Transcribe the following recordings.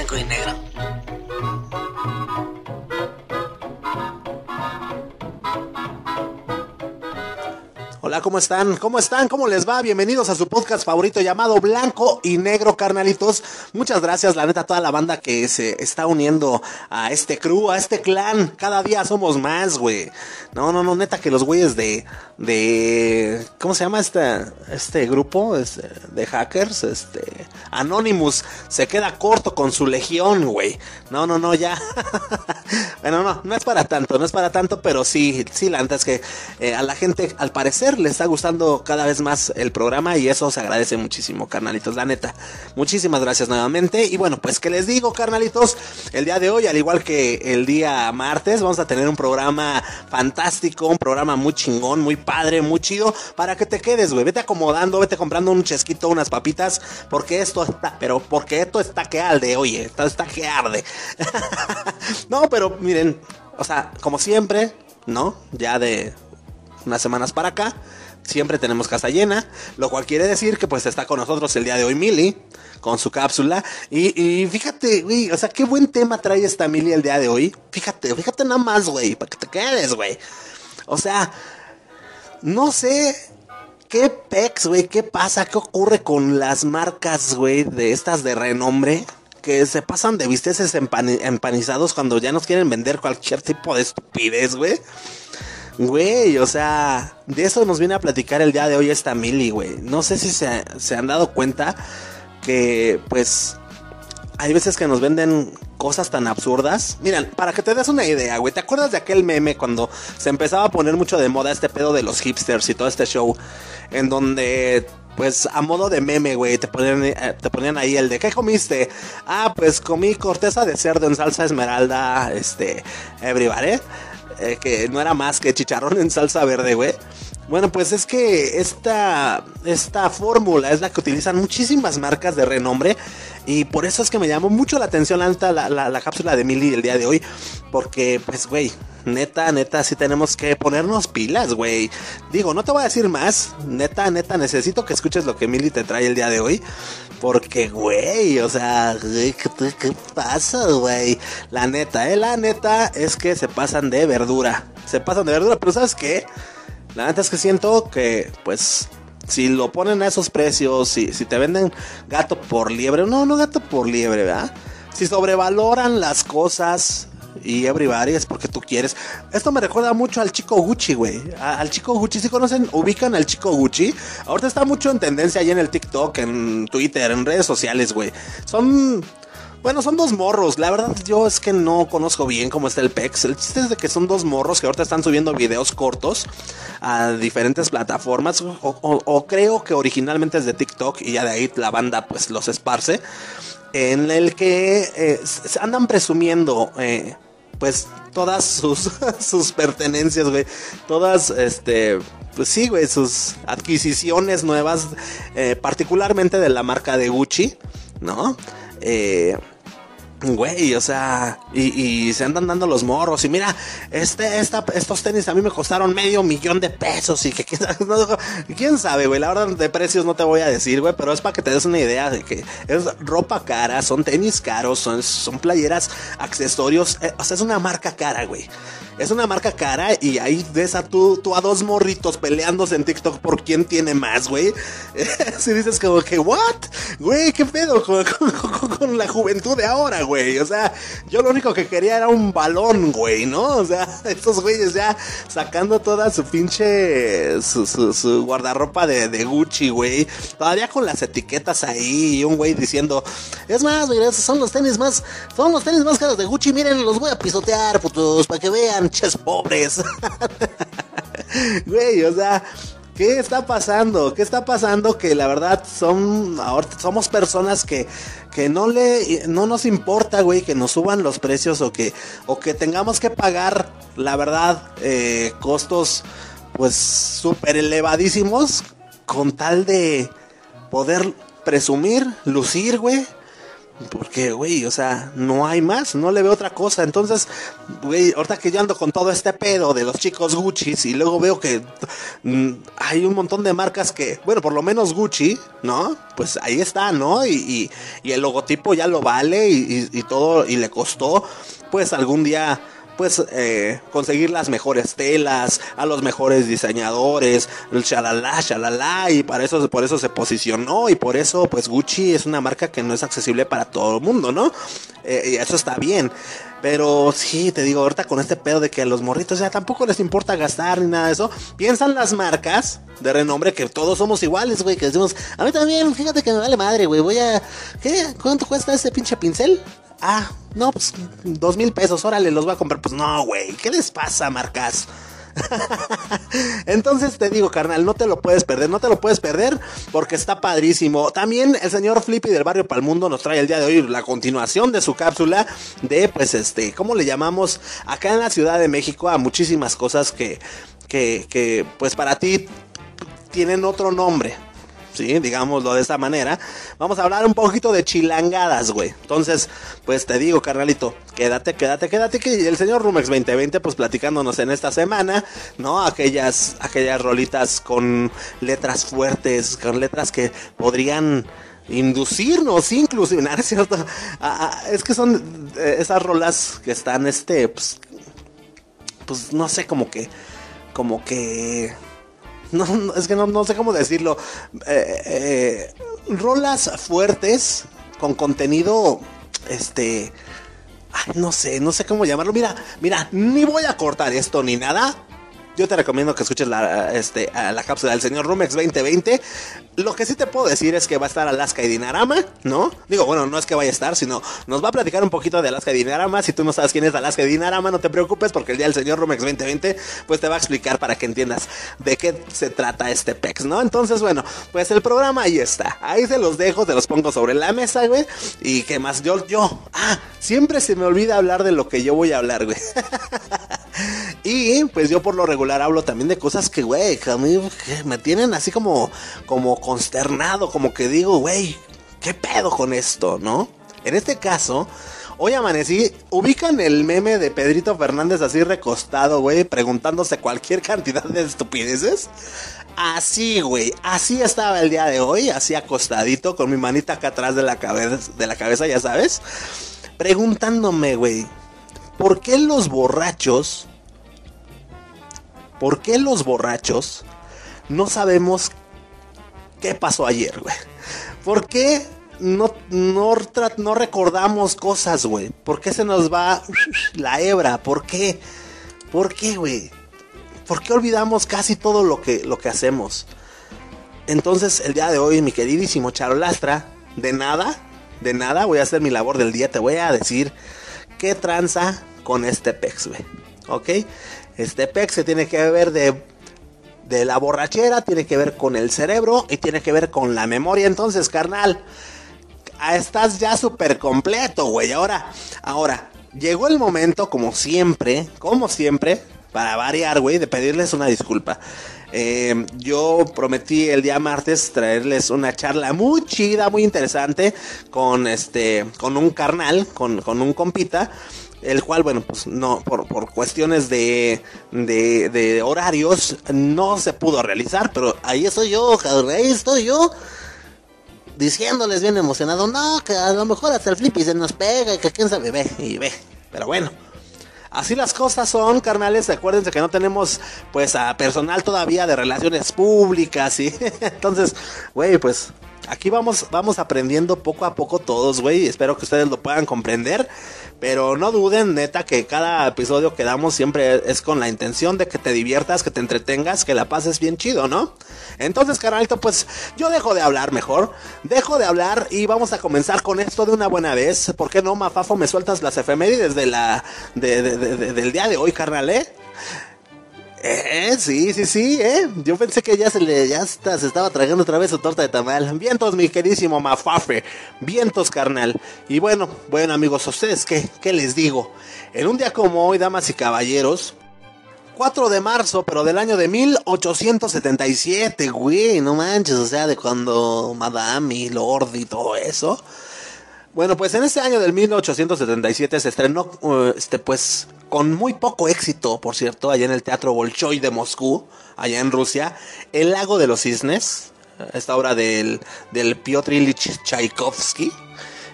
blanco y negro. ¿Cómo están? ¿Cómo están? ¿Cómo les va? Bienvenidos a su podcast favorito llamado Blanco y Negro, carnalitos. Muchas gracias, la neta, a toda la banda que se está uniendo a este crew, a este clan. Cada día somos más, güey. No, no, no, neta, que los güeyes de, de, ¿cómo se llama este, este grupo? Este, de hackers, este, Anonymous, se queda corto con su legión, güey. No, no, no, ya. bueno, no, no es para tanto, no es para tanto, pero sí, sí, la neta es que eh, a la gente, al parecer, está gustando cada vez más el programa y eso se agradece muchísimo, carnalitos, la neta. Muchísimas gracias nuevamente. Y bueno, pues que les digo, carnalitos, el día de hoy, al igual que el día martes, vamos a tener un programa fantástico, un programa muy chingón, muy padre, muy chido, para que te quedes, güey. Vete acomodando, vete comprando un chesquito, unas papitas, porque esto está, pero porque esto está que alde, oye, esto está que arde. no, pero miren, o sea, como siempre, ¿no? Ya de unas semanas para acá. Siempre tenemos casa llena, lo cual quiere decir que pues está con nosotros el día de hoy Mili, con su cápsula. Y, fíjate, güey, o sea, qué buen tema trae esta Mili el día de hoy. Fíjate, fíjate nada más, güey, para que te quedes, güey. O sea, no sé qué pex, güey, qué pasa, qué ocurre con las marcas, güey, de estas de renombre que se pasan de visteces empanizados cuando ya nos quieren vender cualquier tipo de estupidez, güey. Güey, o sea, de eso nos viene a platicar el día de hoy esta Mili, güey. No sé si se, se han dado cuenta que, pues, hay veces que nos venden cosas tan absurdas. Miren, para que te des una idea, güey, ¿te acuerdas de aquel meme cuando se empezaba a poner mucho de moda este pedo de los hipsters y todo este show? En donde, pues, a modo de meme, güey, te ponían, eh, te ponían ahí el de ¿qué comiste? Ah, pues comí corteza de cerdo en salsa esmeralda, este, everybody. Eh, que no era más que chicharrón en salsa verde, güey. Bueno, pues es que esta, esta fórmula es la que utilizan muchísimas marcas de renombre. Y por eso es que me llamó mucho la atención la, la, la cápsula de Mili el día de hoy. Porque, pues, güey, neta, neta, sí tenemos que ponernos pilas, güey. Digo, no te voy a decir más. Neta, neta, necesito que escuches lo que Mili te trae el día de hoy. Porque, güey, o sea, ¿qué, pasa, güey? La neta, eh, la neta es que se pasan de verdura. Se pasan de verdura, pero ¿sabes qué? La neta es que siento que, pues, si lo ponen a esos precios, si, si te venden gato por liebre, no, no gato por liebre, ¿verdad? Si sobrevaloran las cosas y everybody es porque tú quieres. Esto me recuerda mucho al chico Gucci, güey. Al chico Gucci, si conocen, ubican al chico Gucci. Ahorita está mucho en tendencia ahí en el TikTok, en Twitter, en redes sociales, güey. Son bueno, son dos morros. La verdad, yo es que no conozco bien cómo está el PEX. El chiste es de que son dos morros que ahorita están subiendo videos cortos a diferentes plataformas. O, creo que originalmente es de TikTok y ya de ahí la banda pues los esparce. En el que eh, andan presumiendo. Eh, pues todas sus, sus pertenencias, güey. Todas, este, pues sí, güey, sus adquisiciones nuevas, eh, particularmente de la marca de Gucci, ¿no? Eh, Güey, o sea, y, se andan dando los morros. Y mira, este, esta, estos tenis a mí me costaron medio millón de pesos. Y que quién sabe, güey. La verdad de precios no te voy a decir, güey. Pero es para que te des una idea de que es ropa cara, son tenis caros, son, son playeras, accesorios. Eh, o sea, es una marca cara, güey. Es una marca cara y ahí ves a tú, tú a dos morritos peleándose en TikTok por quién tiene más, güey. si dices como que, ¿what? Güey, ¿qué pedo con, la juventud de ahora, güey? O sea, yo lo único que quería era un balón, güey, ¿no? O sea, estos güeyes ya sacando toda su pinche, su, su, guardarropa de, de Gucci, güey. Todavía con las etiquetas ahí y un güey diciendo, es más, esos son los tenis más, son los tenis más caros de Gucci, miren, los voy a pisotear, putos, para que vean pobres. Güey, o sea, ¿qué está pasando? ¿Qué está pasando? Que la verdad son, ahora somos personas que, que no le, no nos importa, güey, que nos suban los precios o que, o que tengamos que pagar, la verdad, eh, costos, pues, súper elevadísimos con tal de poder presumir, lucir, güey Porque, güey, o sea, no hay más, no le veo otra cosa. Entonces, güey, ahorita que yo ando con todo este pedo de los chicos Gucci y luego veo que mm, hay un montón de marcas que, bueno, por lo menos Gucci, ¿no? Pues ahí está, ¿no? Y, y, el logotipo ya lo vale y, y todo, y le costó, pues algún día pues conseguir las mejores telas, a los mejores diseñadores, el shalala, shalala, y para eso, por eso se posicionó y por eso pues Gucci es una marca que no es accesible para todo el mundo, ¿no? Eh, y eso está bien. Pero sí, te digo, ahorita con este pedo de que a los morritos ya tampoco les importa gastar ni nada de eso. Piensan las marcas de renombre que todos somos iguales, güey. Que decimos, a mí también, fíjate que me vale madre, güey. Voy a. ¿Qué? ¿Cuánto cuesta ese pinche pincel? Ah, no, pues dos mil pesos, órale, los voy a comprar. Pues no, güey, ¿qué les pasa, marcas? Entonces te digo, carnal, no te lo puedes perder, no te lo puedes perder porque está padrísimo. También el señor Flippy del barrio Palmundo nos trae el día de hoy la continuación de su cápsula de, pues, este, ¿cómo le llamamos? Acá en la Ciudad de México a muchísimas cosas que, que, que pues para ti tienen otro nombre. ¿Sí? Digámoslo de esta manera. Vamos a hablar un poquito de chilangadas, güey. Entonces, pues te digo, carnalito, quédate, quédate, quédate. Que el señor Rumex 2020, pues platicándonos en esta semana, ¿no? Aquellas, aquellas rolitas con letras fuertes, con letras que podrían inducirnos inclusive, ¿no es cierto? Es que son eh, esas rolas que están, este, pues, pues no sé, como que, como que no, es que no, sé cómo decirlo. Eh, eh, rolas fuertes con contenido, este, no sé, no sé cómo llamarlo. Mira, mira, ni voy a cortar esto ni nada yo te recomiendo que escuches la, este, la cápsula del señor Rumex 2020. Lo que sí te puedo decir es que va a estar Alaska y Dinarama, ¿no? Digo, bueno, no es que vaya a estar, sino nos va a platicar un poquito de Alaska y Dinarama. Si tú no sabes quién es Alaska y Dinarama, no te preocupes porque el día del señor Rumex 2020 pues te va a explicar para que entiendas de qué se trata este PEX, ¿no? Entonces, bueno, pues el programa ahí está. Ahí se los dejo, te los pongo sobre la mesa, güey. Y qué más, yo, yo, ah, siempre se me olvida hablar de lo que yo voy a hablar, güey. y pues yo por lo regular hablo también de cosas que, güey, a mí me tienen así como, como consternado, como que digo, güey, ¿qué pedo con esto, no? En este caso, hoy amanecí, ubican el meme de Pedrito Fernández así recostado, güey, preguntándose cualquier cantidad de estupideces. Así, güey, así estaba el día de hoy, así acostadito, con mi manita acá atrás de la cabeza, de la cabeza, ya sabes, preguntándome, güey, ¿por qué los borrachos ¿Por qué los borrachos no sabemos qué pasó ayer, güey? ¿Por qué no, no, recordamos cosas, güey? ¿Por qué se nos va la hebra? ¿Por qué? ¿Por qué, güey? ¿Por qué olvidamos casi todo lo que, lo que hacemos? Entonces, el día de hoy, mi queridísimo Charolastra, de nada, de nada, voy a hacer mi labor del día. Te voy a decir qué tranza con este pex, güey. ¿Ok? Este PEC se tiene que ver de, de la borrachera, tiene que ver con el cerebro y tiene que ver con la memoria. Entonces, carnal, estás ya súper completo, güey. Ahora, ahora, llegó el momento, como siempre, como siempre, para variar, güey, de pedirles una disculpa. Eh, yo prometí el día martes traerles una charla muy chida, muy interesante con este, con un carnal, con, con un compita el cual, bueno, pues no, por, por cuestiones de, de, horarios, no se pudo realizar, pero ahí estoy yo, ahí estoy yo, diciéndoles bien emocionado, no, que a lo mejor hasta el flippy se nos pega y que quién sabe, ve y ve, pero bueno. Así las cosas son, carnales. Acuérdense que no tenemos, pues, a personal todavía de relaciones públicas, y entonces, güey, pues, aquí vamos, vamos aprendiendo poco a poco todos, güey. Espero que ustedes lo puedan comprender. Pero no duden, neta, que cada episodio que damos siempre es con la intención de que te diviertas, que te entretengas, que la pases bien chido, ¿no? Entonces, carnalito, pues yo dejo de hablar mejor. Dejo de hablar y vamos a comenzar con esto de una buena vez. ¿Por qué no, Mafafo, me sueltas las efemérides de la, del día de hoy, carnal, eh? Eh, sí, sí, sí, eh. Yo pensé que ya se le, ya está, se estaba tragando otra vez su torta de tamal. Vientos, mi queridísimo Mafafe. Vientos, carnal. Y bueno, bueno, amigos, ¿a ustedes qué? ¿Qué les digo? En un día como hoy, damas y caballeros, 4 de marzo, pero del año de 1877, güey, no manches, o sea, de cuando Madame y Lord y todo eso. Bueno, pues en ese año del 1877 se estrenó, uh, este, pues, con muy poco éxito, por cierto, allá en el Teatro Bolshoi de Moscú, allá en Rusia, El Lago de los Cisnes, esta obra del, del Piotr Ilyich Tchaikovsky.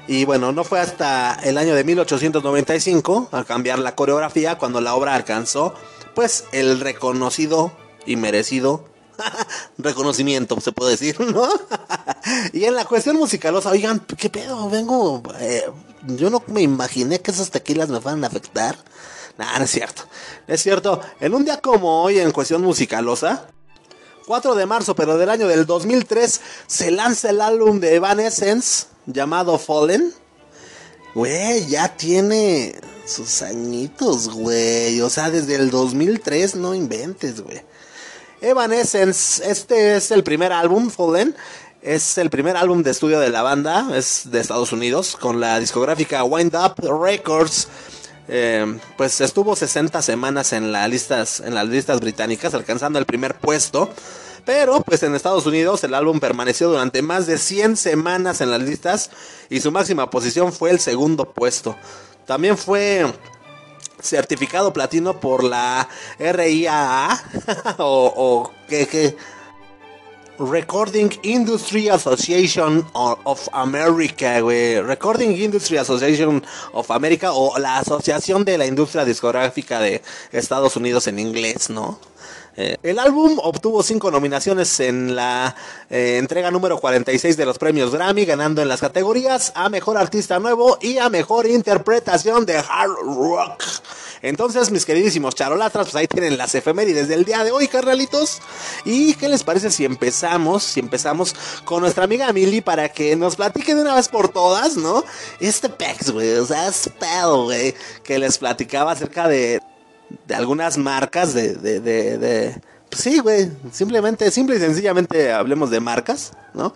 Y bueno, no fue hasta el año de 1895, al cambiar la coreografía, cuando la obra alcanzó, pues, el reconocido y merecido reconocimiento, se puede decir, ¿no? y en la cuestión musicalosa, oigan, ¿qué pedo? Vengo, eh, yo no me imaginé que esos tequilas me fueran a afectar. Nah, no es cierto. Es cierto, en un día como hoy en cuestión musicalosa, 4 de marzo, pero del año del 2003, se lanza el álbum de Evanescence llamado Fallen. Güey, ya tiene sus añitos, güey. O sea, desde el 2003 no inventes, güey. Evanescence, este es el primer álbum, Fallen. Es el primer álbum de estudio de la banda, es de Estados Unidos, con la discográfica Wind Up Records. Eh, pues estuvo 60 semanas en, las listas, en las listas británicas, alcanzando el primer puesto. Pero pues en Estados Unidos el álbum permaneció durante más de 100 semanas en las listas y su máxima posición fue el segundo puesto. También fue certificado platino por la RIAA o, o que, Recording Industry Association of America, Recording Industry Association of America o la Asociación de la Industria Discográfica de Estados Unidos en inglés, ¿no? Eh, el álbum obtuvo cinco nominaciones en la eh, entrega número 46 de los premios Grammy, ganando en las categorías a Mejor Artista Nuevo y a Mejor Interpretación de Hard Rock. Entonces, mis queridísimos charolatras, pues ahí tienen las efemérides del día de hoy, carnalitos. ¿Y qué les parece si empezamos, si empezamos con nuestra amiga Mili para que nos platique de una vez por todas, ¿no? Este pex, güey, o sea, pedo, güey, que les platicaba acerca de de algunas marcas de, de, de, pues sí, güey, simplemente, simple y sencillamente hablemos de marcas, ¿no?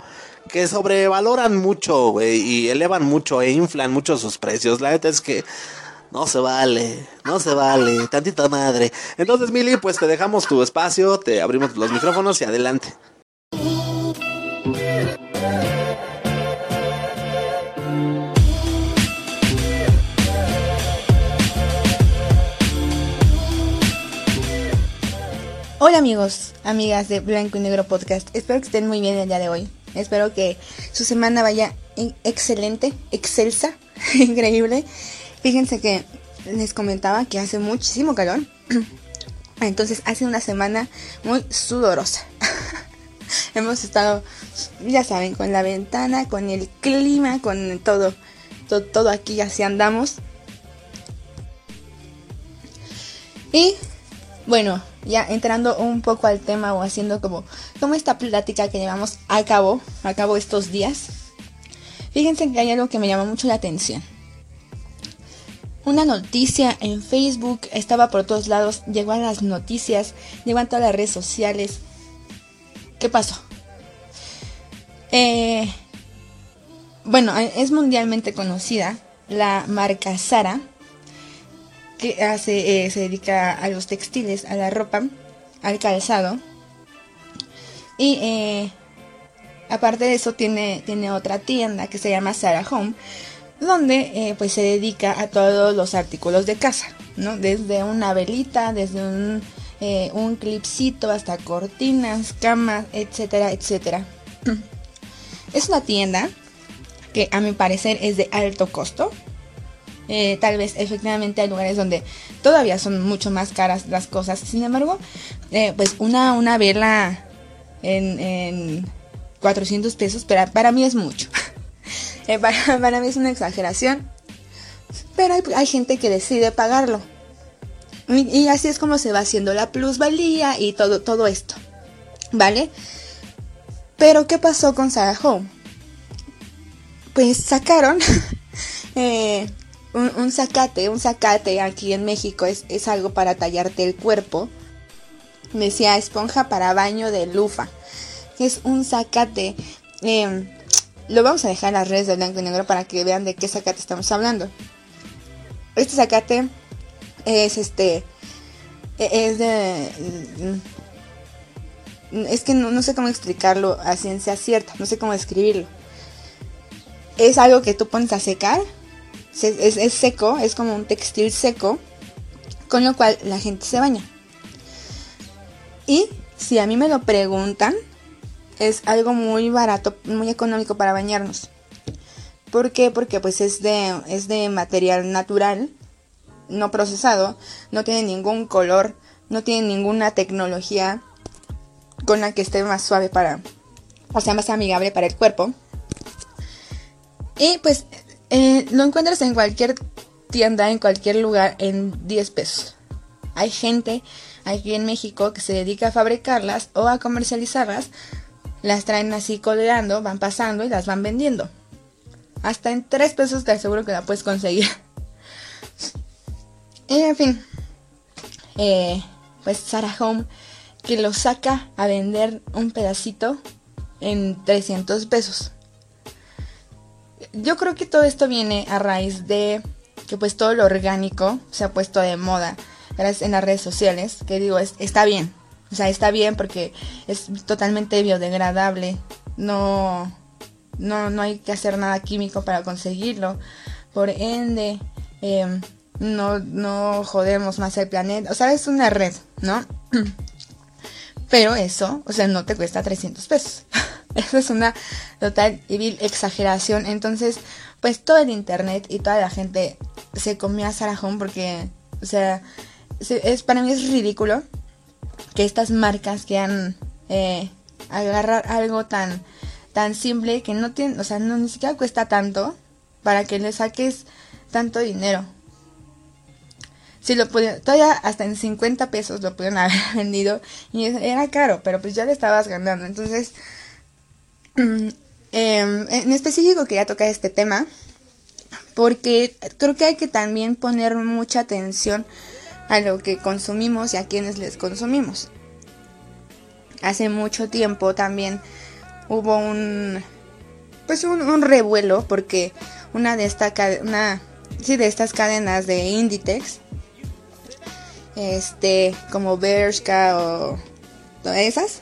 Que sobrevaloran mucho, güey, y elevan mucho e inflan mucho sus precios. La neta es que no se vale, no se vale, tantita madre. Entonces, Mili, pues te dejamos tu espacio, te abrimos los micrófonos y adelante. Hola amigos, amigas de Blanco y Negro Podcast. Espero que estén muy bien el día de hoy. Espero que su semana vaya excelente, excelsa, increíble. Fíjense que les comentaba que hace muchísimo calor. Entonces hace una semana muy sudorosa. Hemos estado, ya saben, con la ventana, con el clima, con todo, todo, todo aquí así andamos. Y bueno, ya entrando un poco al tema o haciendo como, como esta plática que llevamos a cabo, a cabo estos días, fíjense que hay algo que me llama mucho la atención. Una noticia en Facebook estaba por todos lados, llegó a las noticias, llegó a todas las redes sociales. ¿Qué pasó? Eh, bueno, es mundialmente conocida la marca Sara que hace, eh, se dedica a los textiles, a la ropa, al calzado. Y eh, aparte de eso tiene, tiene otra tienda que se llama Sarah Home, donde eh, pues se dedica a todos los artículos de casa, ¿no? Desde una velita, desde un, un clipcito hasta cortinas, camas, etcétera, etcétera. Es una tienda que a mi parecer es de alto costo, eh, tal vez efectivamente hay lugares donde todavía son mucho más caras las cosas. Sin embargo, eh, pues una, una vela en, 400 pesos para, para mí es mucho. Eh, para, mí es una exageración. Pero hay, gente que decide pagarlo. Y, así es como se va haciendo la plusvalía y todo, todo esto. ¿Vale? Pero ¿qué pasó con Sarah Home? Pues sacaron un, un, zacate, un zacate aquí en México es, es algo para tallarte el cuerpo. Decía esponja para baño de lufa. Es un zacate. Em, lo vamos a dejar en las redes de blanco y negro para que vean de qué zacate estamos hablando. Este zacate es este. E, es de. Es que no, no sé cómo explicarlo a ciencia cierta, no sé cómo describirlo es algo que tú pones a secar, es, seco, es como un textil seco, con lo cual la gente se baña. Y si a mí me lo preguntan, es algo muy barato, muy económico para bañarnos. ¿Por qué? Porque pues es de, es de material natural, no procesado, no tiene ningún color, no tiene ninguna tecnología con la que esté más suave para, o sea, más amigable para el cuerpo. Y pues eh, lo encuentras en cualquier tienda, en cualquier lugar, en 10 pesos. Hay gente aquí en México que se dedica a fabricarlas o a comercializarlas. Las traen así colgando, van pasando y las van vendiendo. Hasta en 3 pesos te aseguro que la puedes conseguir. en fin. Eh, pues Sarah Home que lo saca a vender un pedacito en 300 pesos. Yo creo que todo esto viene a raíz de que pues todo lo orgánico se ha puesto de moda en las redes sociales, que digo, está bien, o sea, está bien porque es totalmente biodegradable, no, no, no hay que hacer nada químico para conseguirlo, por ende, em, no, no jodemos más el planeta, o sea, es una red, ¿no? Pero eso, o sea, no te cuesta 300 pesos. eso es una total y vil exageración. Entonces, pues todo el internet y toda la gente se comió a Sarah porque, o sea, es, para mí es ridículo que estas marcas quieran eh, agarrar algo tan, tan simple que no tiene, o sea, no ni siquiera cuesta tanto para que le saques tanto dinero. Si lo pudieron, todavía hasta en 50 pesos lo pudieron haber vendido y era caro, pero pues ya le estabas ganando. Entonces, em, en específico quería tocar este tema porque creo que hay que también poner mucha atención a lo que consumimos y a quienes les consumimos. Hace mucho tiempo también hubo un pues un, revuelo porque una de esta una sí, de estas cadenas de Inditex este, como Bershka o todas esas,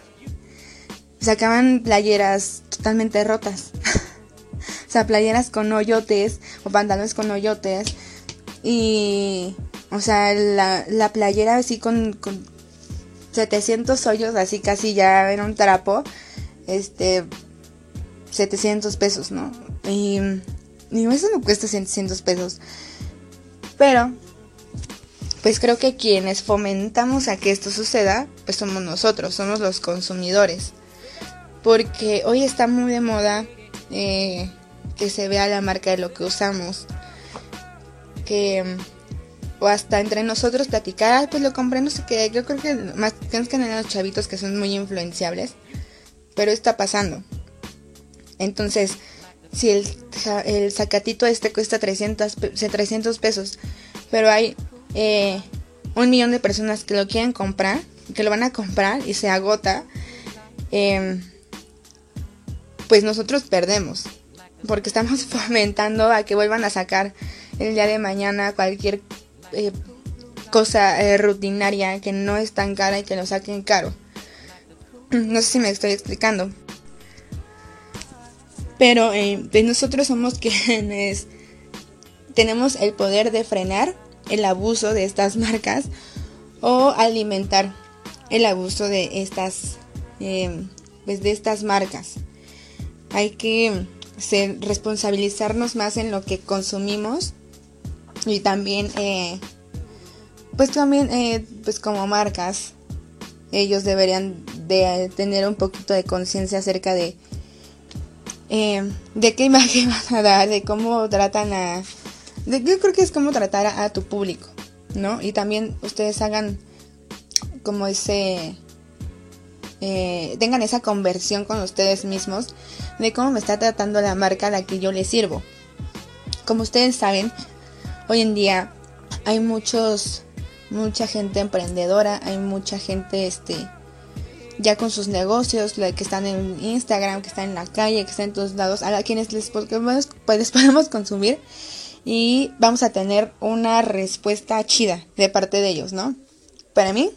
sacaban playeras totalmente rotas. o sea, playeras con hoyotes o pantalones con hoyotes. Y, o sea, la, la playera así con, con 700 hoyos, así casi ya era un trapo. Este, 700 pesos, ¿no? Y digo, eso no cuesta 700 pesos. Pero pues creo que quienes fomentamos a que esto suceda, pues somos nosotros, somos los consumidores. Porque hoy está muy de moda eh, que se vea la marca de lo que usamos. Que o hasta entre nosotros platicar, pues lo compré, no sé qué. Yo creo que más que en los chavitos que son muy influenciables. Pero está pasando. Entonces, si el, el sacatito este cuesta 300, 300 pesos, pero hay eh, un millón de personas que lo quieren comprar, que lo van a comprar y se agota, em, pues nosotros perdemos. Porque estamos fomentando a que vuelvan a sacar el día de mañana cualquier eh, cosa eh, rutinaria que no es tan cara y que lo saquen caro. No sé si me estoy explicando. Pero pues nosotros somos quienes tenemos el poder de frenar el abuso de estas marcas o alimentar el abuso de estas em, pues de estas marcas. Hay que responsabilizarnos más en lo que consumimos y también eh, pues también eh, pues como marcas ellos deberían de tener un poquito de conciencia acerca de em, de qué imagen van a dar de cómo tratan a yo creo que es como tratar a, tu público, ¿no? Y también ustedes hagan como ese... Eh, tengan esa conversión con ustedes mismos de cómo me está tratando la marca a la que yo les sirvo. Como ustedes saben, hoy en día hay muchos, mucha gente emprendedora, hay mucha gente, este, ya con sus negocios, que están en Instagram, que están en la calle, que están en todos lados, a quienes les, pues, podemos consumir y vamos a tener una respuesta chida de parte de ellos, ¿no? Para mí,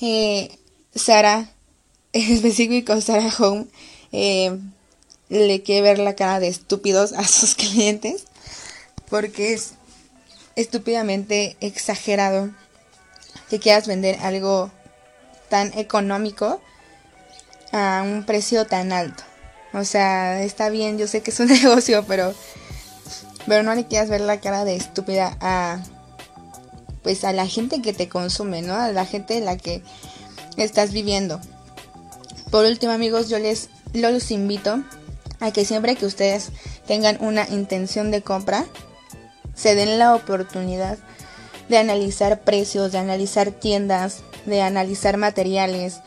eh, Sara, en específico Sara Home, eh, le quiere ver la cara de estúpidos a sus clientes porque es estúpidamente exagerado que quieras vender algo tan económico a un precio tan alto. O sea, está bien, yo sé que es un negocio, pero pero no le quieras ver la cara de estúpida a pues a la gente que te consume, ¿no? A la gente en la que estás viviendo. Por último, amigos, yo les los invito a que siempre que ustedes tengan una intención de compra, se den la oportunidad de analizar precios, de analizar tiendas, de analizar materiales.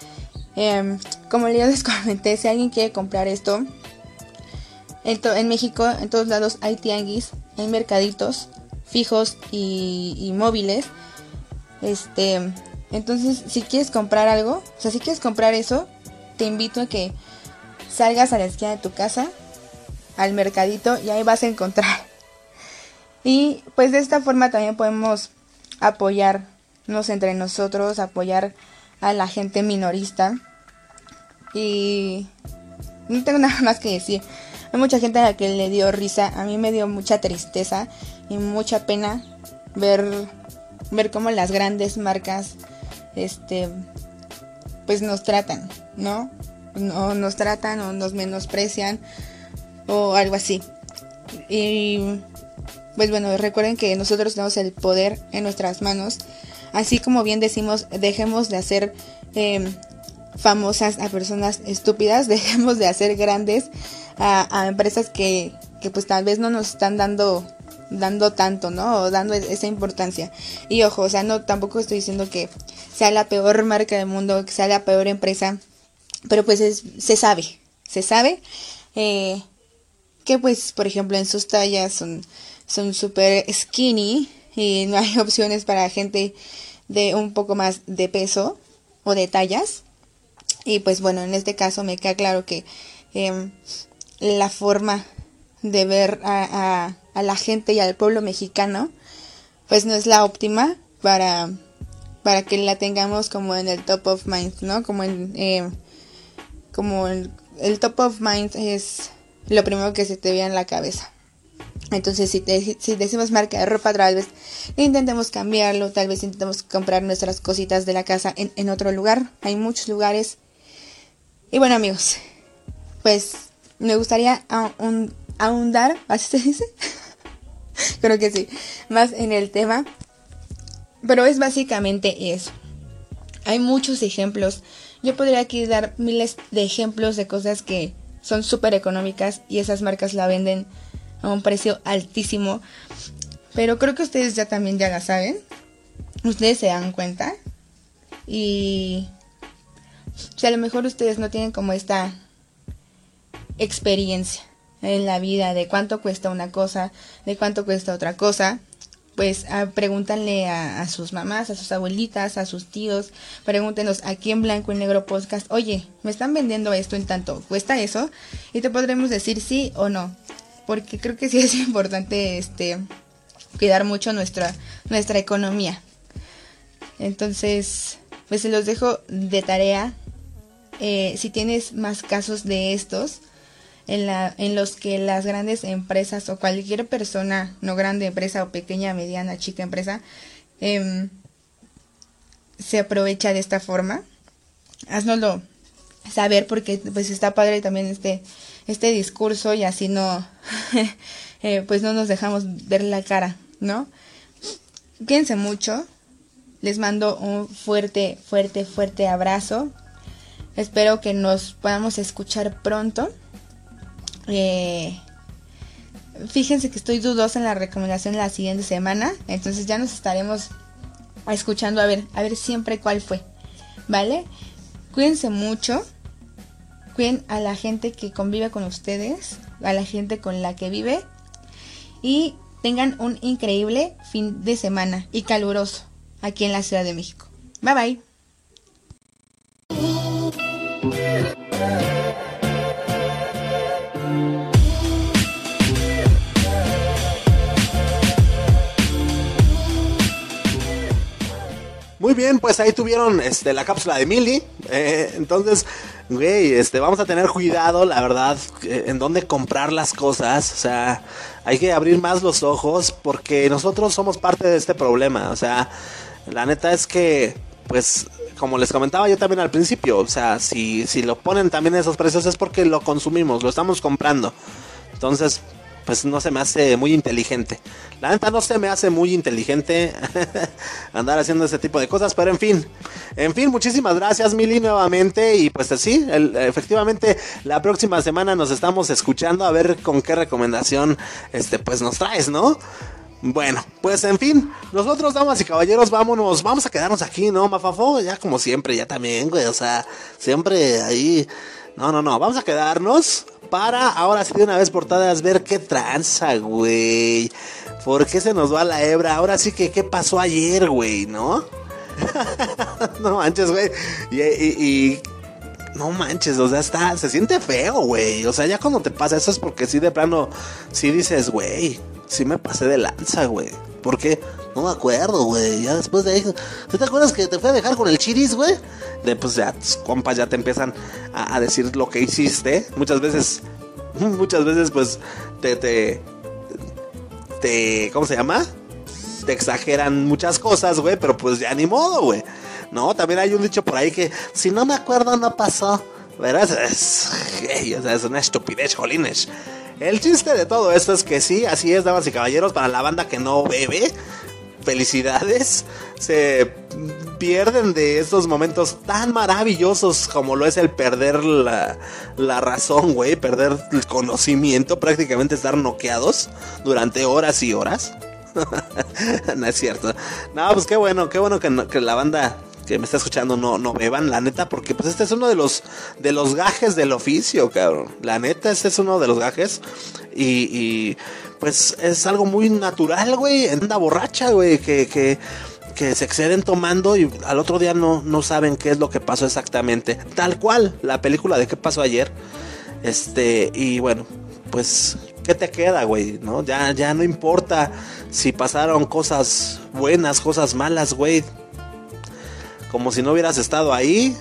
Em, como les comenté, si alguien quiere comprar esto, en, México, en todos lados hay tianguis, hay mercaditos fijos y, móviles. Este, entonces, si quieres comprar algo, o sea, si quieres comprar eso, te invito a que salgas a la esquina de tu casa, al mercadito, y ahí vas a encontrar. Y pues de esta forma también podemos apoyarnos entre nosotros, apoyar a la gente minorista. Y no tengo nada más que decir. Hay mucha gente a la que le dio risa. A mí me dio mucha tristeza y mucha pena ver, ver cómo las grandes marcas este pues nos tratan, ¿no? No nos tratan o nos menosprecian o algo así. Y pues bueno, recuerden que nosotros tenemos el poder en nuestras manos. Así como bien decimos, dejemos de hacer em, famosas a personas estúpidas, dejemos de hacer grandes a, empresas que, que, pues tal vez no nos están dando dando tanto, ¿no? O dando esa importancia. Y ojo, o sea, no tampoco estoy diciendo que sea la peor marca del mundo, que sea la peor empresa, pero pues se sabe, se sabe eh, que pues, por ejemplo, en sus tallas son son súper skinny y no hay opciones para gente de un poco más de peso o de tallas. Y pues bueno, en este caso me queda claro que em, la forma de ver a, la gente y al pueblo mexicano, pues no es la óptima para, para que la tengamos como en el top of mind, ¿no? Como en, eh, como el, top of mind es lo primero que se te viene en la cabeza. Entonces, si, si decimos marca de ropa, tal vez intentemos cambiarlo, tal vez intentemos comprar nuestras cositas de la casa en, en otro lugar. Hay muchos lugares. Y bueno, amigos, pues me gustaría ahondar, ¿así se dice? Creo que sí, más en el tema. Pero es básicamente eso. Hay muchos ejemplos. Yo podría aquí dar miles de ejemplos de cosas que son súper económicas y esas marcas la venden a un precio altísimo. Pero creo que ustedes ya también ya la saben. Ustedes se dan cuenta. Y si a lo mejor ustedes no tienen como esta experiencia en la vida de cuánto cuesta una cosa, de cuánto cuesta otra cosa, pues ah, pregúntanle a, sus mamás, a sus abuelitas, a sus tíos, pregúntenos aquí en blanco y negro podcast, oye, me están vendiendo esto en tanto, ¿cuesta eso? Y te podremos decir sí o no, porque creo que sí es importante este cuidar mucho nuestra, nuestra economía. Entonces, pues se los dejo de tarea. Eh, si tienes más casos de estos, en, la, en los que las grandes empresas o cualquier persona, no grande empresa o pequeña, mediana, chica empresa, em, se aprovecha de esta forma. Haznoslo saber porque pues está padre también este, este discurso y así no, eh, pues no nos dejamos ver la cara, ¿no? Quédense mucho. Les mando un fuerte, fuerte, fuerte abrazo. Espero que nos podamos escuchar pronto. Fíjense que estoy dudosa en la recomendación de la siguiente semana. Entonces ya nos estaremos escuchando a ver, a ver siempre cuál fue. ¿Vale? Cuídense mucho. Cuiden a la gente que convive con ustedes, a la gente con la que vive. Y tengan un increíble fin de semana y caluroso aquí en la Ciudad de México. Bye bye. Bien, pues ahí tuvieron este, la cápsula de Mili. Eh, entonces, güey, este, vamos a tener cuidado, la verdad, eh, en dónde comprar las cosas. O sea, hay que abrir más los ojos porque nosotros somos parte de este problema. O sea, la neta es que, pues, como les comentaba yo también al principio, o sea, si, si lo ponen también esos precios es porque lo consumimos, lo estamos comprando. Entonces, pues no se me hace muy inteligente. La neta no se me hace muy inteligente andar haciendo ese tipo de cosas, pero en fin. En fin, muchísimas gracias Mili nuevamente y pues sí, efectivamente la próxima semana nos estamos escuchando a ver con qué recomendación este pues nos traes, ¿no? Bueno, pues en fin, nosotros, damas y caballeros, vámonos, vamos a quedarnos aquí, ¿no, Mafafo? Ya como siempre, ya también, güey, o sea, siempre ahí. No, no, no, vamos a quedarnos para ahora sí de una vez por todas ver qué tranza, güey. ¿Por qué se nos va la hebra? Ahora sí que qué pasó ayer, güey, ¿no? no manches, güey. Y, y, no manches, o sea, está, se siente feo, güey. O sea, ya cuando te pasa eso es porque sí de plano, sí dices, güey, sí me pasé de lanza, güey. ¿Por qué? No me acuerdo, güey. Ya después de ahí. ¿Tú te acuerdas que te fue a dejar con el chiris, güey? De pues ya tus compas ya te empiezan a, decir lo que hiciste. Muchas veces. Muchas veces, pues, te, te. Te. ¿Cómo se llama? Te exageran muchas cosas, güey. Pero pues ya ni modo, güey. No, también hay un dicho por ahí que si no me acuerdo, no pasó. ¿Verdad? Es, es una estupidez, jolines. El chiste de todo esto es que sí, así es, damas y caballeros, para la banda que no bebe, felicidades, se pierden de estos momentos tan maravillosos como lo es el perder la, la razón, güey, perder el conocimiento, prácticamente estar noqueados durante horas y horas. no es cierto. No, pues qué bueno, qué bueno que, la banda que me está escuchando no, no beban, la neta, porque pues este es uno de los de los gajes del oficio, cabrón. La neta, este es uno de los gajes. Y pues es algo muy natural, güey. Anda borracha, güey, que, que, que se exceden tomando y al otro día no, no saben qué es lo que pasó exactamente. Tal cual, la película de qué pasó ayer. Este, y bueno, pues ¿qué te queda, güey? ¿No? Ya, ya no importa si pasaron cosas buenas, cosas malas, güey como si no hubieras estado ahí.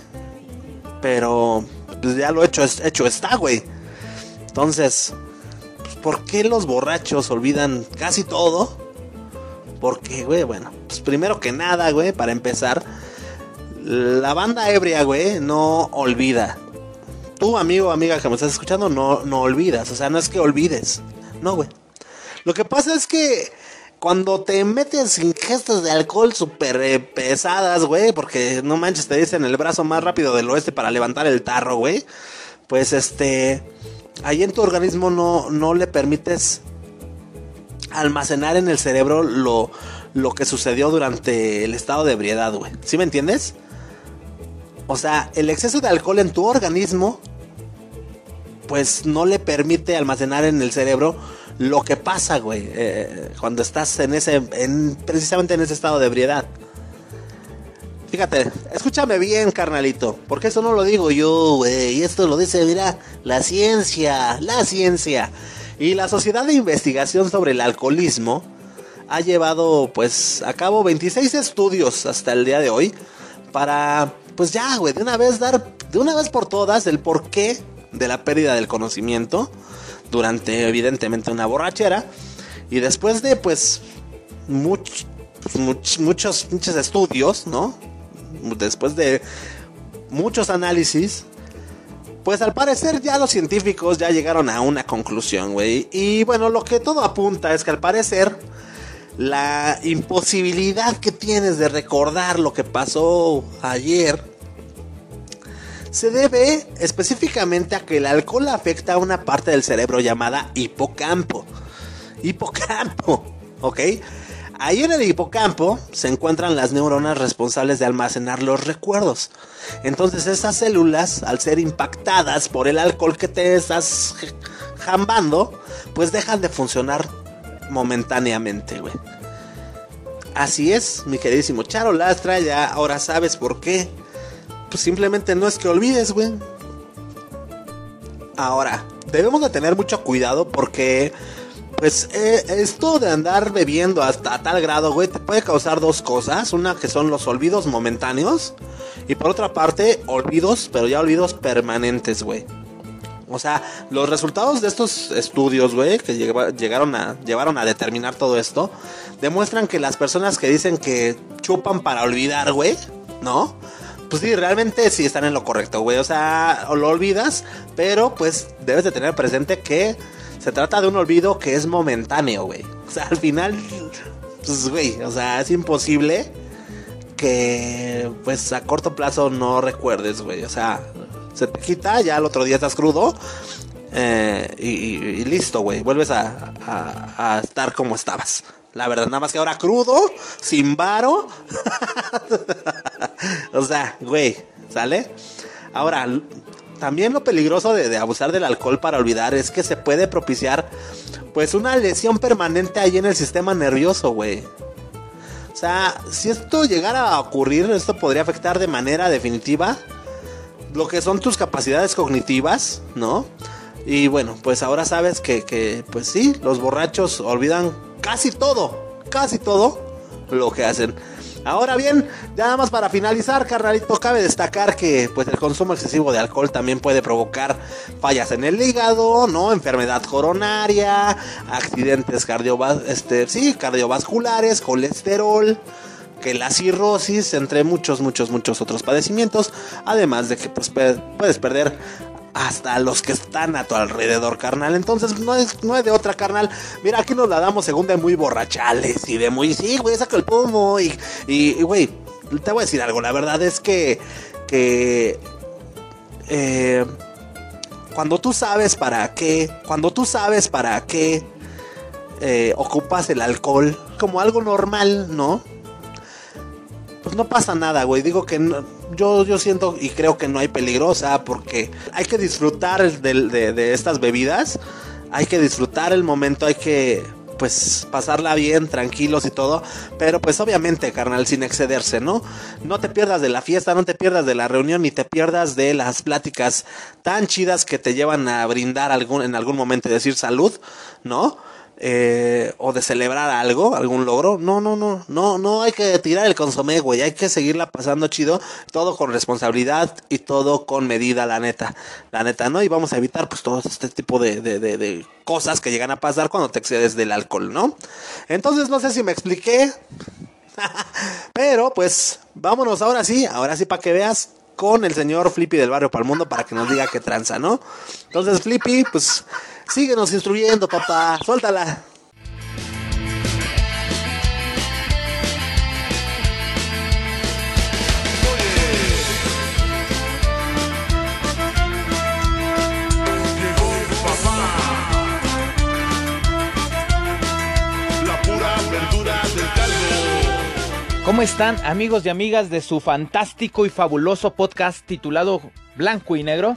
Pero pues ya lo hecho, hecho está, güey. Entonces, ¿por qué los borrachos olvidan casi todo? Porque, güey, bueno, pues primero que nada, güey, para empezar, la banda ebria, güey, no olvida. Tú, amigo o amiga que me estás escuchando, no, no olvidas. O sea, no es que olvides. No, güey. Lo que pasa es que cuando te metes ingestas de alcohol súper eh, pesadas, güey, porque no manches, te dicen el brazo más rápido del oeste para levantar el tarro, güey, pues este, ahí en tu organismo no, no le permites almacenar en el cerebro lo, lo que sucedió durante el estado de ebriedad, güey. ¿Sí me entiendes? O sea, el exceso de alcohol en tu organismo, pues no le permite almacenar en el cerebro lo que pasa, güey, eh, cuando estás en ese, en, precisamente en ese estado de ebriedad. Fíjate, escúchame bien, carnalito, porque eso no lo digo yo, güey, y esto lo dice, mira, la ciencia, la ciencia. Y la Sociedad de Investigación sobre el Alcoholismo ha llevado, pues, a cabo 26 estudios hasta el día de hoy para, pues ya, güey, de una vez dar, de una vez por todas, el porqué de la pérdida del conocimiento durante evidentemente una borrachera. Y después de pues, muchos, muchos, muchos estudios, ¿no? Después de muchos análisis, pues al parecer ya los científicos ya llegaron a una conclusión, güey. Y bueno, lo que todo apunta es que al parecer la imposibilidad que tienes de recordar lo que pasó ayer se debe específicamente a que el alcohol afecta a una parte del cerebro llamada hipocampo. Hipocampo, ¿ok? Ahí en el hipocampo se encuentran las neuronas responsables de almacenar los recuerdos. Entonces esas células, al ser impactadas por el alcohol que te estás jambando, pues dejan de funcionar momentáneamente, güey. Así es, mi queridísimo Charo Lastra, ya ahora sabes por qué pues simplemente no es que olvides, güey. Ahora, debemos de tener mucho cuidado porque pues eh, esto de andar bebiendo hasta tal grado, güey, te puede causar dos cosas. Una que son los olvidos momentáneos. Y por otra parte, olvidos, pero ya olvidos permanentes, güey. O sea, los resultados de estos estudios, güey, que llegaron a, llevaron a determinar todo esto, demuestran que las personas que dicen que chupan para olvidar, güey, ¿no? Pues sí, realmente sí están en lo correcto, güey. O sea, lo olvidas, pero pues debes de tener presente que se trata de un olvido que es momentáneo, güey. O sea, al final, pues, güey, o sea, es imposible que, pues, a corto plazo no recuerdes, güey. O sea, se te quita, ya el otro día estás crudo. Eh, y, listo, güey. Vuelves a, a, estar como estabas. La verdad, nada más que ahora crudo, sin varo. o sea, güey, ¿sale? Ahora, también lo peligroso de, abusar del alcohol para olvidar es que se puede propiciar pues una lesión permanente ahí en el sistema nervioso, güey. O sea, si esto llegara a ocurrir, esto podría afectar de manera definitiva lo que son tus capacidades cognitivas, ¿no? Y bueno, pues ahora sabes que, que pues sí, los borrachos olvidan casi todo, casi todo lo que hacen. Ahora bien, ya nada más para finalizar, carnalito, cabe destacar que pues el consumo excesivo de alcohol también puede provocar fallas en el hígado, ¿no? Enfermedad coronaria, accidentes este, sí, cardiovasculares, colesterol, que la cirrosis, entre muchos, muchos, muchos otros padecimientos, además de que pues, puedes perder hasta los que están a tu alrededor, carnal. Entonces, no es, no es de otra, carnal. Mira, aquí nos la damos según de muy borrachales y de muy, sí, güey, saca el pomo. Y, y, güey, te voy a decir algo. La verdad es que, que, eh, cuando tú sabes para qué, cuando tú sabes para qué eh, ocupas el alcohol como algo normal, ¿no? Pues no pasa nada, güey. Digo que yo, yo siento y creo que no hay peligrosa porque hay que disfrutar de, estas bebidas, hay que disfrutar el momento, hay que pues pasarla bien, tranquilos y todo, pero pues obviamente, carnal, sin excederse, ¿no? No te pierdas de la fiesta, no te pierdas de la reunión, ni te pierdas de las pláticas tan chidas que te llevan a brindar algún, en algún momento y decir salud, ¿no? Eh, o de celebrar algo, algún logro. No, no, no, no, no hay que tirar el consomé, güey. Hay que seguirla pasando chido, todo con responsabilidad y todo con medida, la neta. La neta, ¿no? Y vamos a evitar, pues, todo este tipo de, de, de, de cosas que llegan a pasar cuando te excedes del alcohol, ¿no? Entonces, no sé si me expliqué. Pero, pues, vámonos ahora sí, ahora sí para que veas con el señor Flippy del barrio Palmundo para que nos diga qué tranza, ¿no? Entonces, Flippy, pues Síguenos instruyendo, papá. Suéltala. ¿Cómo están amigos y amigas de su fantástico y fabuloso podcast titulado Blanco y Negro?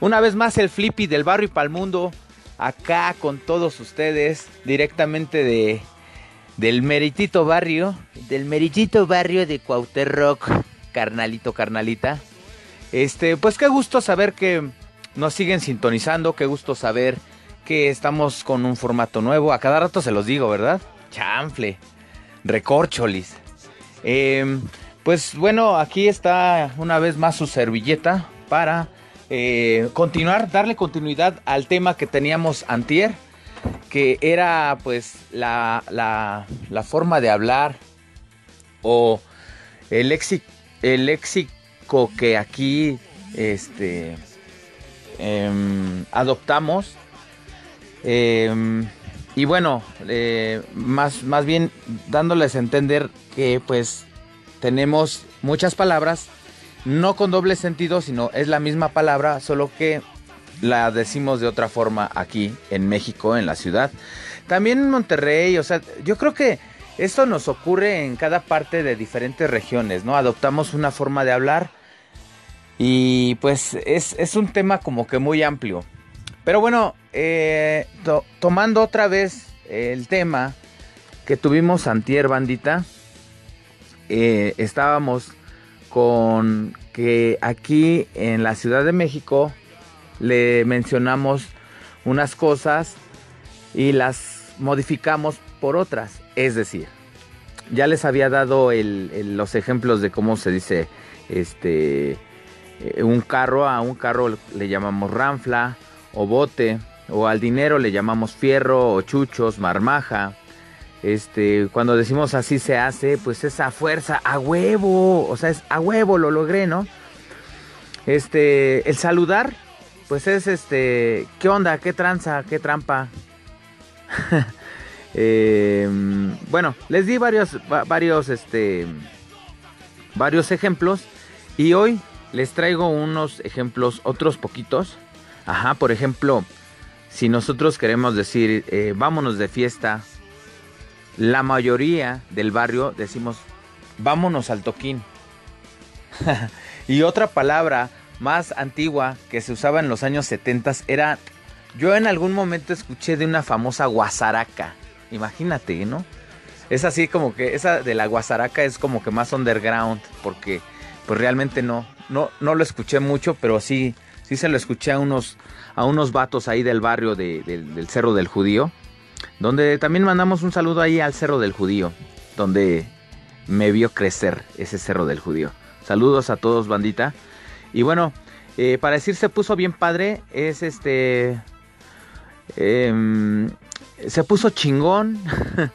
Una vez más el Flippy del barrio y Palmundo, acá con todos ustedes, directamente de del meritito barrio, del meritito barrio de Cuauhtémoc, carnalito, carnalita. Este, pues qué gusto saber que nos siguen sintonizando, qué gusto saber que estamos con un formato nuevo. A cada rato se los digo, ¿verdad? Chanfle, recorcholis. Em, pues bueno, aquí está una vez más su servilleta para eh, continuar, darle continuidad al tema que teníamos antier, que era pues la, la, forma de hablar o el léxico, el léxico que aquí este, em, adoptamos. Em, y bueno, eh, más, más bien dándoles a entender que pues tenemos muchas palabras no con doble sentido, sino es la misma palabra, solo que la decimos de otra forma aquí en México, en la ciudad. También en Monterrey, o sea, yo creo que esto nos ocurre en cada parte de diferentes regiones, ¿no? Adoptamos una forma de hablar y pues es, un tema como que muy amplio. Pero bueno, eh, tomando otra vez el tema que tuvimos antier, bandita, eh, estábamos con que aquí en la Ciudad de México le mencionamos unas cosas y las modificamos por otras. Es decir, ya les había dado los ejemplos de cómo se dice este eh, un carro, a un carro le llamamos ranfla o bote, o al dinero le llamamos fierro o chuchos, marmaja. Este, cuando decimos así se hace, pues esa fuerza a huevo, o sea, es a huevo lo logré, ¿no? Este, el saludar, pues es este, ¿qué onda? ¿Qué tranza? ¿Qué trampa? Em, bueno, les di varios, varios, este, varios ejemplos y hoy les traigo unos ejemplos, otros poquitos. Ajá, por ejemplo, si nosotros queremos decir eh, vámonos de fiesta, la mayoría del barrio decimos vámonos al toquín. y otra palabra más antigua que se usaba en los años 70 era, yo en algún momento escuché de una famosa guasaraca. Imagínate, ¿no? Es así como que esa de la guasaraca es como que más underground porque pues realmente no, no, no lo escuché mucho, pero sí, sí se lo escuché a unos, a unos vatos ahí del barrio del Cerro del Judío, donde también mandamos un saludo ahí al Cerro del Judío, donde me vio crecer ese Cerro del Judío. Saludos a todos, bandita. Y bueno, eh, para decir se puso bien padre, es este... Em, se puso chingón.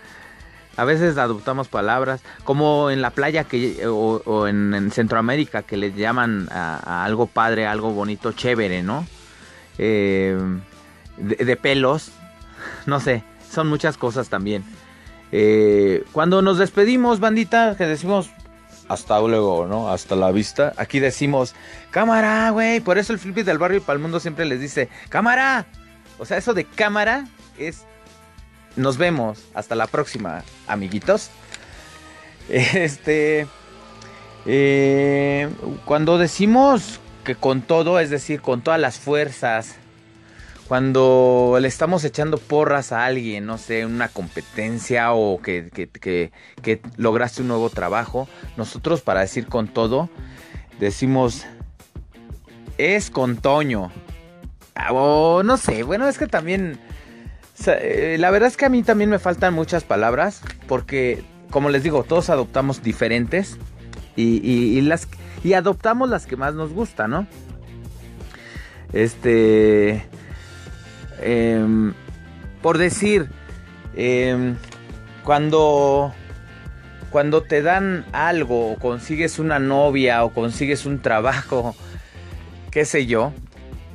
A veces adoptamos palabras, como en la playa que, o, en, Centroamérica que le llaman a, algo padre, algo bonito, chévere, ¿no? Eh, de, pelos, no sé, son muchas cosas también. Eh, cuando nos despedimos, bandita, que decimos hasta luego, ¿no? Hasta la vista. Aquí decimos, cámara, güey. Por eso el Flippy del barrio y para el mundo siempre les dice, cámara. O sea, eso de cámara es nos vemos. Hasta la próxima, amiguitos. Este. Eh, cuando decimos que con todo, es decir, con todas las fuerzas, cuando le estamos echando porras a alguien, no sé, una competencia o que, que, lograste un nuevo trabajo, nosotros para decir con todo, decimos es con Toño. Ah, o no sé, bueno, es que también eh, la verdad es que a mí también me faltan muchas palabras porque, como les digo, todos adoptamos diferentes y, las y adoptamos las que más nos gustan, ¿no? Este, em, por decir, em, cuando cuando te dan algo o consigues una novia o consigues un trabajo, qué sé yo,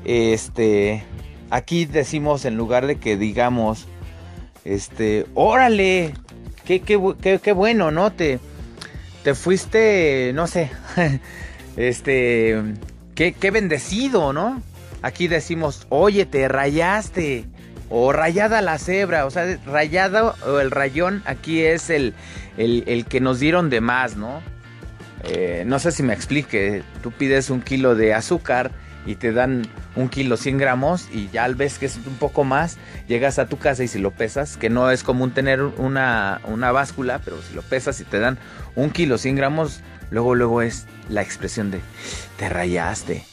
este, Aquí decimos en lugar de que digamos, este, órale, qué, qué, bueno, ¿no? Te, te fuiste, no sé, este, qué, qué bendecido, ¿no? Aquí decimos, oye, te rayaste. O rayada la cebra, o sea, rayado o el rayón aquí es el, el, que nos dieron de más, ¿no? Eh, no sé si me explique, tú pides un kilo de azúcar y te dan un kilo 100 gramos y ya al ves que es un poco más, llegas a tu casa y si lo pesas, que no es común tener una, una báscula, pero si lo pesas y te dan un kilo 100 gramos, luego luego es la expresión de te rayaste.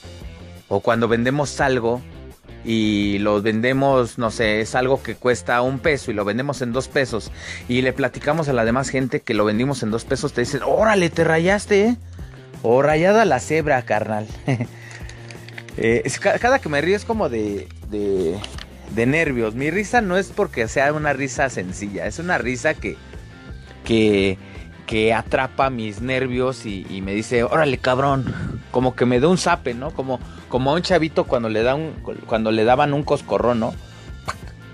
O cuando vendemos algo y lo vendemos, no sé, es algo que cuesta un peso y lo vendemos en dos pesos y le platicamos a la demás gente que lo vendimos en dos pesos, te dicen, órale, te rayaste, ¿eh? O rayada la cebra, carnal. Eh, cada que me río es como de, de, nervios. Mi risa no es porque sea una risa sencilla, es una risa que, que, que atrapa mis nervios y, me dice, órale cabrón, como que me da un zape, ¿no? Como, como a un chavito cuando le, da un, cuando le daban un coscorrón, ¿no?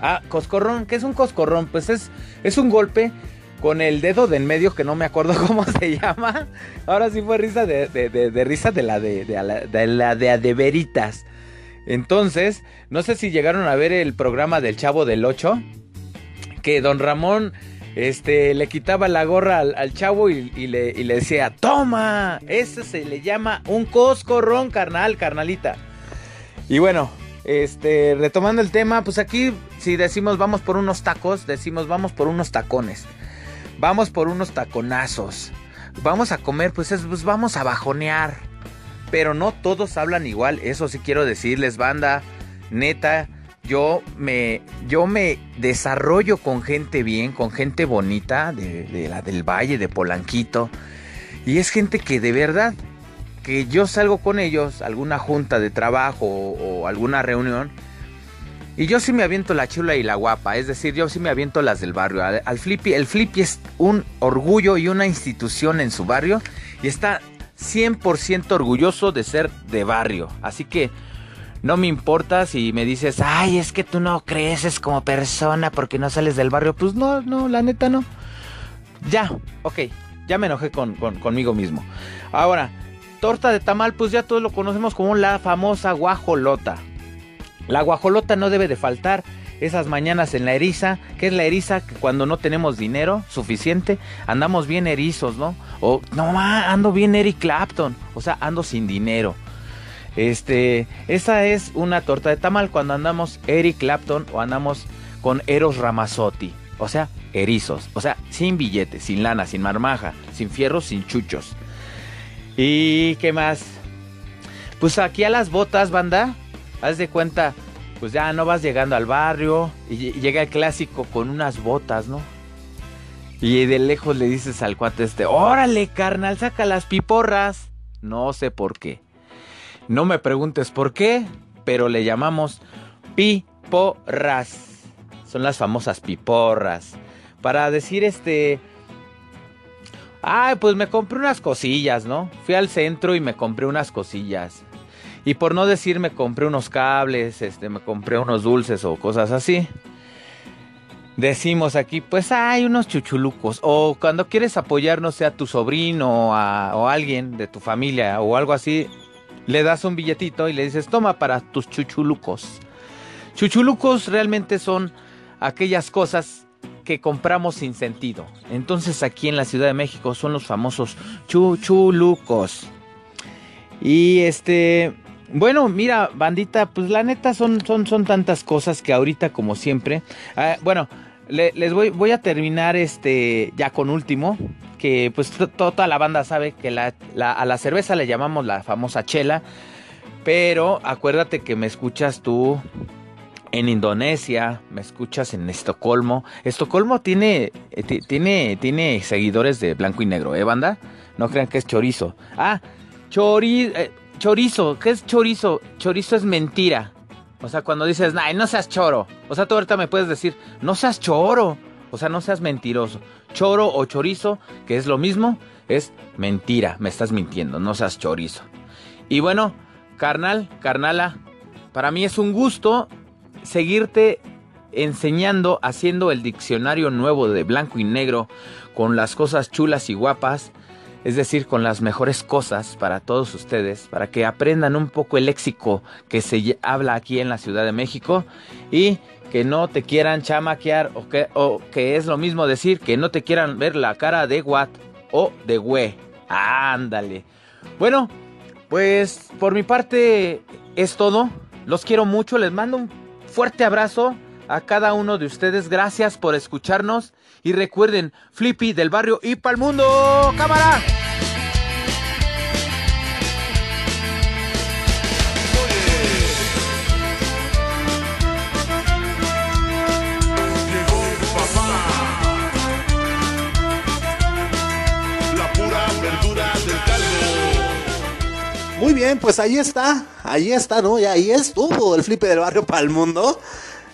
Ah, coscorrón, ¿qué es un coscorrón? Pues es, es un golpe con el dedo de en medio que no me acuerdo cómo se llama. Ahora sí fue risa de, risa de la de, de, la de adeveritas. Entonces, no sé si llegaron a ver el programa del Chavo del 8. Que don Ramón este, le quitaba la gorra al, chavo y, le, decía, toma, ese se le llama un coscorrón, carnal, carnalita. Y bueno, este, retomando el tema, pues aquí si decimos vamos por unos tacos, decimos vamos por unos tacones. Vamos por unos taconazos. Vamos a comer, pues, pues vamos a bajonear. Pero no todos hablan igual, eso sí quiero decirles, banda. Neta, yo me, yo me desarrollo con gente bien, con gente bonita de, la del Valle, de Polanquito. Y es gente que de verdad, que yo salgo con ellos, alguna junta de trabajo o, alguna reunión, y yo sí me aviento la chula y la guapa, es decir, yo sí me aviento las del barrio. Al, al Flippy, el Flippy es un orgullo y una institución en su barrio y está 100% orgulloso de ser de barrio. Así que no me importa si me dices, ay, es que tú no creces como persona porque no sales del barrio. Pues no, no, la neta no. Ya, ok, ya me enojé con, conmigo mismo. Ahora, torta de tamal, pues ya todos lo conocemos como la famosa guajolota. La guajolota no debe de faltar esas mañanas en la eriza, que es la eriza que cuando no tenemos dinero suficiente, andamos bien erizos, ¿no? O no, ando bien Eric Clapton, o sea, ando sin dinero. Este, esa es una torta de tamal cuando andamos Eric Clapton o andamos con Eros Ramazzotti. O sea, erizos. O sea, sin billetes, sin lana, sin marmaja, sin fierros, sin chuchos. ¿Y qué más? Pues aquí a las botas, banda. Haz de cuenta, pues ya no vas llegando al barrio y llega el clásico con unas botas, ¿no? Y de lejos le dices al cuate este, órale, carnal, saca las piporras. No sé por qué. No me preguntes por qué, pero le llamamos piporras. Son las famosas piporras. Para decir este... Ay, pues me compré unas cosillas, ¿no? Fui al centro y me compré unas cosillas. Y por no decir me compré unos cables, este, me compré unos dulces o cosas así. Decimos aquí, pues hay unos chuchulucos. O cuando quieres apoyarnos sea tu sobrino o alguien de tu familia o algo así, le das un billetito y le dices, toma para tus chuchulucos. Chuchulucos realmente son aquellas cosas que compramos sin sentido. Entonces aquí en la Ciudad de México son los famosos chuchulucos. Y este, bueno, mira, bandita, pues la neta son, son, son tantas cosas que ahorita como siempre, ah, bueno, les voy, voy a terminar este ya con último, que pues toda la banda sabe que la, a la cerveza le llamamos la famosa chela, pero acuérdate que me escuchas tú en Indonesia, me escuchas en Estocolmo. Estocolmo tiene, eh, tiene, tiene seguidores de blanco y negro, ¿eh, banda? No crean que es chorizo. Ah, chori, eh, chorizo, ¿qué es chorizo? Chorizo es mentira. O sea, cuando dices, ay, no seas choro. O sea, tú ahorita me puedes decir, no seas choro. O sea, no seas mentiroso. Choro o chorizo, que es lo mismo, es mentira. Me estás mintiendo, no seas chorizo. Y bueno, carnal, carnala, para mí es un gusto seguirte enseñando, haciendo el diccionario nuevo de blanco y negro con las cosas chulas y guapas es decir, con las mejores cosas para todos ustedes, para que aprendan un poco el léxico que se habla aquí en la Ciudad de México y que no te quieran chamaquear o que, o que es lo mismo decir que no te quieran ver la cara de what o de we. Ándale. Bueno, pues por mi parte es todo. Los quiero mucho, les mando un fuerte abrazo a cada uno de ustedes. Gracias por escucharnos y recuerden, Flippy del barrio y el mundo. ¡Cámara! Muy bien, pues ahí está, ahí está, ¿no? Y ahí estuvo el flipe del barrio para el mundo.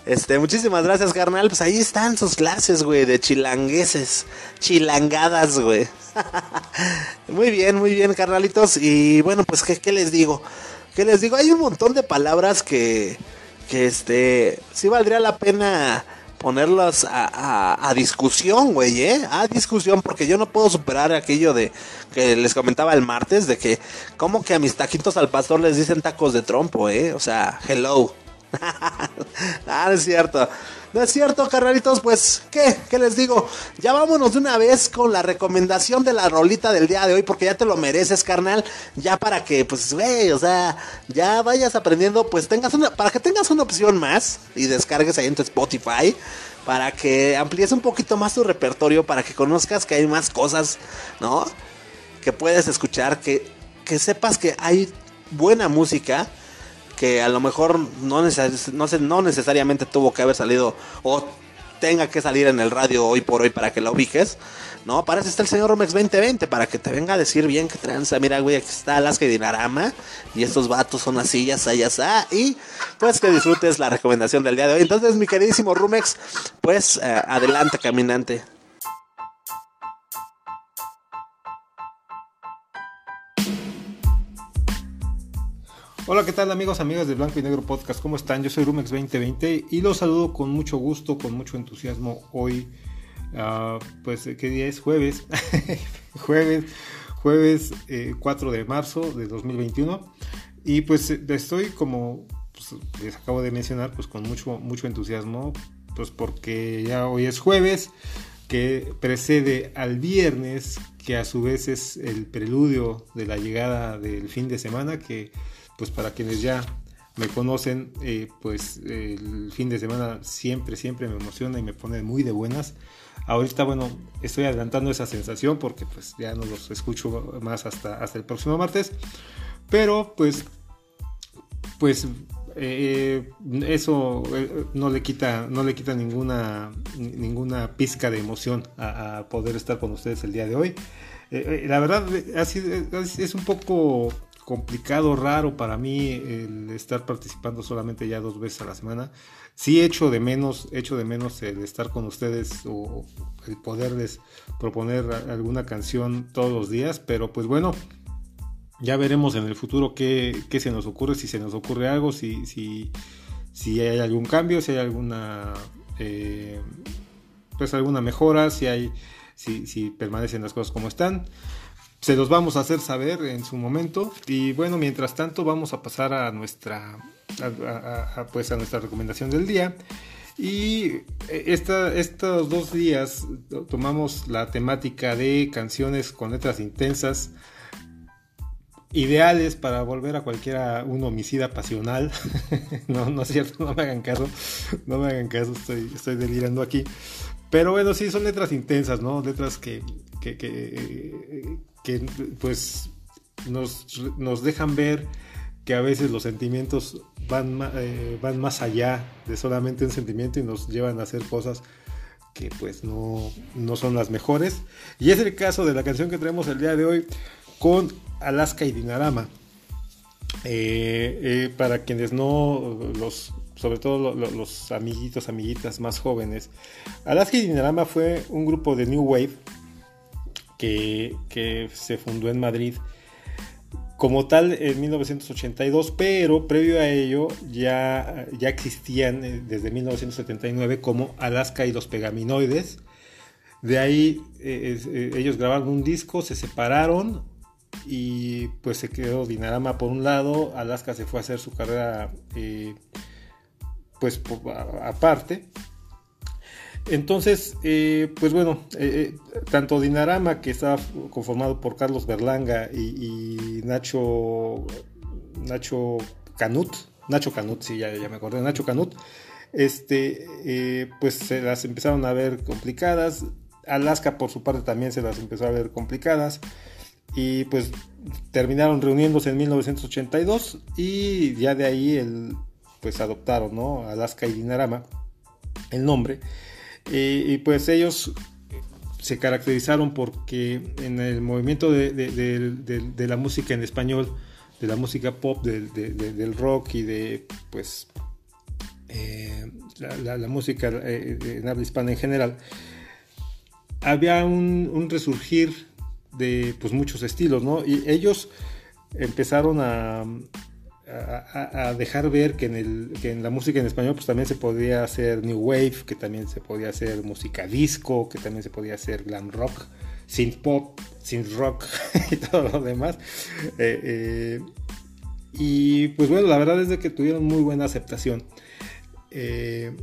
Este, muchísimas gracias, carnal. Pues ahí están sus clases, güey, de chilangueses, chilangadas, güey. muy bien, muy bien, carnalitos. Y bueno, pues, ¿qué, les digo? ¿Qué les digo? Hay un montón de palabras que, que este, sí valdría la pena ponerlos a, a, discusión, güey, ¿eh? A discusión, porque yo no puedo superar aquello de que les comentaba el martes, de que, como que a mis taquitos al pastor les dicen tacos de trompo, ¿eh? O sea, hello. ah, no es cierto. No es cierto, carnalitos. Pues, ¿qué? ¿Qué les digo? Ya vámonos de una vez con la recomendación de la rolita del día de hoy, porque ya te lo mereces, carnal. Ya para que, pues, güey, o sea, ya vayas aprendiendo, pues tengas una, para que tengas una opción más y descargues ahí en tu Spotify. Para que amplíes un poquito más tu repertorio, para que conozcas que hay más cosas, ¿no? Que puedes escuchar, que, que sepas que hay buena música que a lo mejor no, no, no necesariamente tuvo que haber salido o tenga que salir en el radio hoy por hoy para que la ubiques. No, para eso está el señor Romex 2020, para que te venga a decir bien que tranza. Mira, güey, aquí está Alaska y Dinarama. Y estos vatos son así, ya ya ya. Y pues que disfrutes la recomendación del día de hoy. Entonces, mi queridísimo Rumex, pues eh, adelante, caminante. Hola, ¿qué tal amigos, amigas de Blanco y Negro Podcast? ¿Cómo están? Yo soy Rumex 2020 y los saludo con mucho gusto, con mucho entusiasmo hoy. Uh, pues, ¿qué día es? Jueves. jueves, jueves 4 eh, de marzo de 2021. Y pues estoy como pues, les acabo de mencionar, pues con mucho, mucho entusiasmo, pues porque ya hoy es jueves, que precede al viernes, que a su vez es el preludio de la llegada del fin de semana, que pues para quienes ya me conocen, eh, pues el fin de semana siempre, siempre me emociona y me pone muy de buenas. Ahorita, bueno, estoy adelantando esa sensación porque pues ya no los escucho más hasta, hasta el próximo martes. Pero pues, pues eh, eso eh, no le quita, no le quita ninguna, ninguna pizca de emoción a, poder estar con ustedes el día de hoy. la verdad, es un poco complicado, raro para mí el estar participando solamente ya dos veces a la semana. Sí echo de menos, echo de menos el estar con ustedes o el poderles proponer alguna canción todos los días, pero pues bueno, ya veremos en el futuro qué, se nos ocurre, si se nos ocurre algo, si, si, si hay algún cambio, si hay alguna eh, pues alguna mejora, si hay si, si permanecen las cosas como están se los vamos a hacer saber en su momento. Y bueno, mientras tanto vamos a pasar a nuestra, pues a nuestra recomendación del día. Y esta, estos dos días tomamos la temática de canciones con letras intensas, ideales para volver a cualquiera un homicida pasional. no, no es cierto, no me hagan caso, no me hagan caso, estoy, estoy delirando aquí. Pero bueno, sí, son letras intensas, ¿no? Letras que, que, que pues nos, nos, dejan ver que a veces los sentimientos van, eh, van más allá de solamente un sentimiento y nos llevan a hacer cosas que pues no, no son las mejores. Y es el caso de la canción que traemos el día de hoy con Alaska y Dinarama. Eh, eh, para quienes no, los, sobre todo los amiguitos, amiguitas más jóvenes, Alaska y Dinarama fue un grupo de New Wave que, se fundó en Madrid como tal en 1982, pero previo a ello ya, ya existían eh, desde 1979 como Alaska y los Pegaminoides. De ahí eh, eh, ellos grabaron un disco, se separaron y pues se quedó Dinarama por un lado, Alaska se fue a hacer su carrera pues aparte entonces, eh, pues bueno, eh, eh, tanto Dinarama, que estaba conformado por Carlos Berlanga y, Nacho, Nacho Canut, Nacho Canut, sí, ya, me acordé, Nacho Canut, este, pues se las empezaron a ver complicadas. Alaska, por su parte, también se las empezó a ver complicadas. Y pues terminaron reuniéndose en 1982 y ya de ahí el, pues adoptaron, ¿no? Alaska y Dinarama, el nombre. Y, pues ellos se caracterizaron porque en el movimiento de, la música en español, de la música pop, del rock y de pues eh, la, música eh, en habla hispana en general, había un, resurgir de pues muchos estilos, ¿no? Y ellos empezaron a, a, dejar ver que en, el, que en la música en español pues también se podía hacer new wave, que también se podía hacer música disco, que también se podía hacer glam rock, synth pop, synth rock y todo lo demás. Eh, eh, y pues bueno, la verdad es que tuvieron muy buena aceptación. Eh,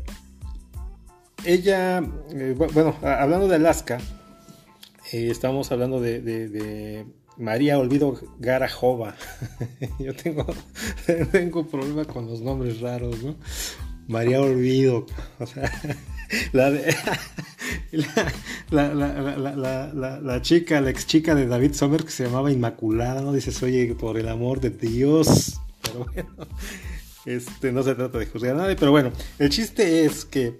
ella, bueno, hablando de Alaska, estamos hablando de María Olvido Garajova. Yo tengo, tengo problema con los nombres raros, ¿no? María Olvido. O sea, la, la, la, chica, la ex chica de David Sommer que se llamaba Inmaculada, ¿no? Dices, oye, por el amor de Dios. Pero bueno, Este, no se trata de juzgar a nadie, pero bueno, el chiste es que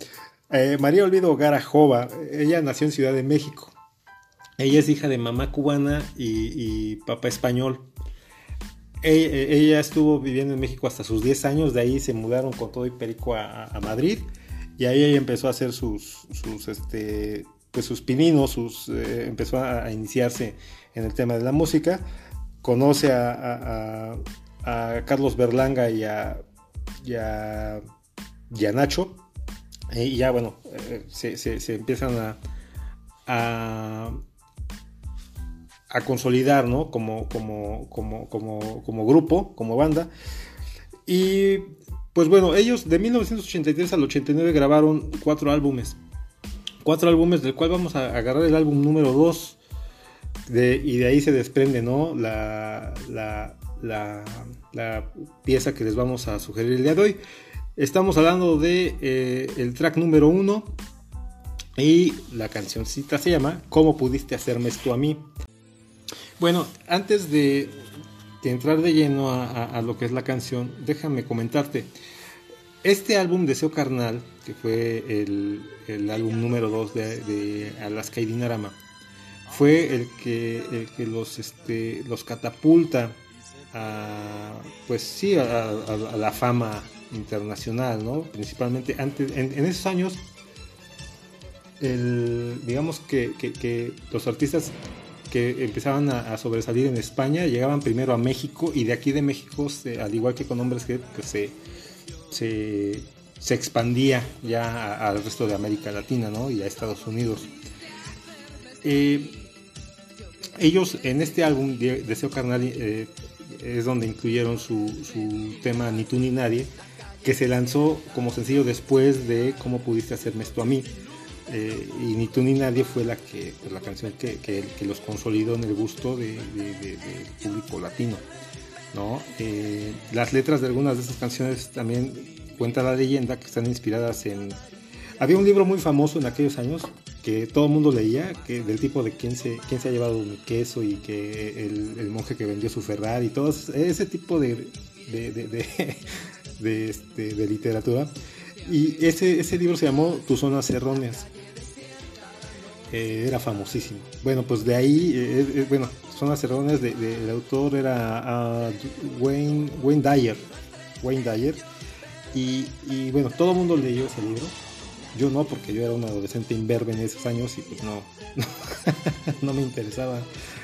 eh, María Olvido Garajova, ella nació en Ciudad de México. Ella es hija de mamá cubana y, papá español. E, ella, estuvo viviendo en México hasta sus 10 años, de ahí se mudaron con todo y perico a, Madrid y ahí ella empezó a hacer sus, sus, este, pues sus pininos, eh, empezó a, iniciarse en el tema de la música. Conoce a, Carlos Berlanga y a, y a, Nacho. Y ya, bueno, eh, se, empiezan a, a, consolidar, ¿no? Como, como, como, como, como grupo, como banda. Y pues bueno, ellos de 1983 al 89 grabaron cuatro álbumes cuatro álbumes, del cual vamos a agarrar el álbum número 2. y de ahí se desprende ¿no? La, la, pieza que les vamos a sugerir el día de hoy. Estamos hablando de eh, el track número 1 y la cancioncita se llama ¿Cómo pudiste hacerme esto a mí? Bueno, antes de, entrar de lleno a, lo que es la canción, déjame comentarte. Este álbum Deseo Carnal, que fue el, álbum número 2 de, Alaska y Dinarama, fue el que, que los, este, los catapulta a, pues sí, a, la fama internacional, ¿no? Principalmente antes, en, esos años, digamos que, los artistas que empezaban a, sobresalir en España llegaban primero a México y de aquí de México, al igual que con hombres que se se, expandía ya al resto de América Latina ¿no? y a Estados Unidos. Eh, ellos en este álbum, Deseo Carnal, eh, es donde incluyeron su, tema Ni tú ni nadie, que se lanzó como sencillo después de Cómo pudiste hacerme esto a mí. Eh, y Ni tú ni nadie fue la que la canción que, que, los consolidó en el gusto del público latino. ¿no? Eh, las letras de algunas de esas canciones también cuenta la leyenda que están inspiradas en... Había un libro muy famoso en aquellos años que todo el mundo leía, que del tipo de quién se, quién se ha llevado mi queso y que el, monje que vendió su Ferrari y todo ese tipo de, de, este, de, literatura. Y ese, ese libro se llamó Tus zonas erróneas. Eh, era famosísimo. Bueno, pues de ahí, eh, bueno, zonas erróneas del de, autor era ah, Wayne, Wayne Dyer. Wayne Dyer. Y, bueno, todo el mundo leyó ese libro. Yo no, porque yo era un adolescente imberbe en esos años y pues no, no, me interesaba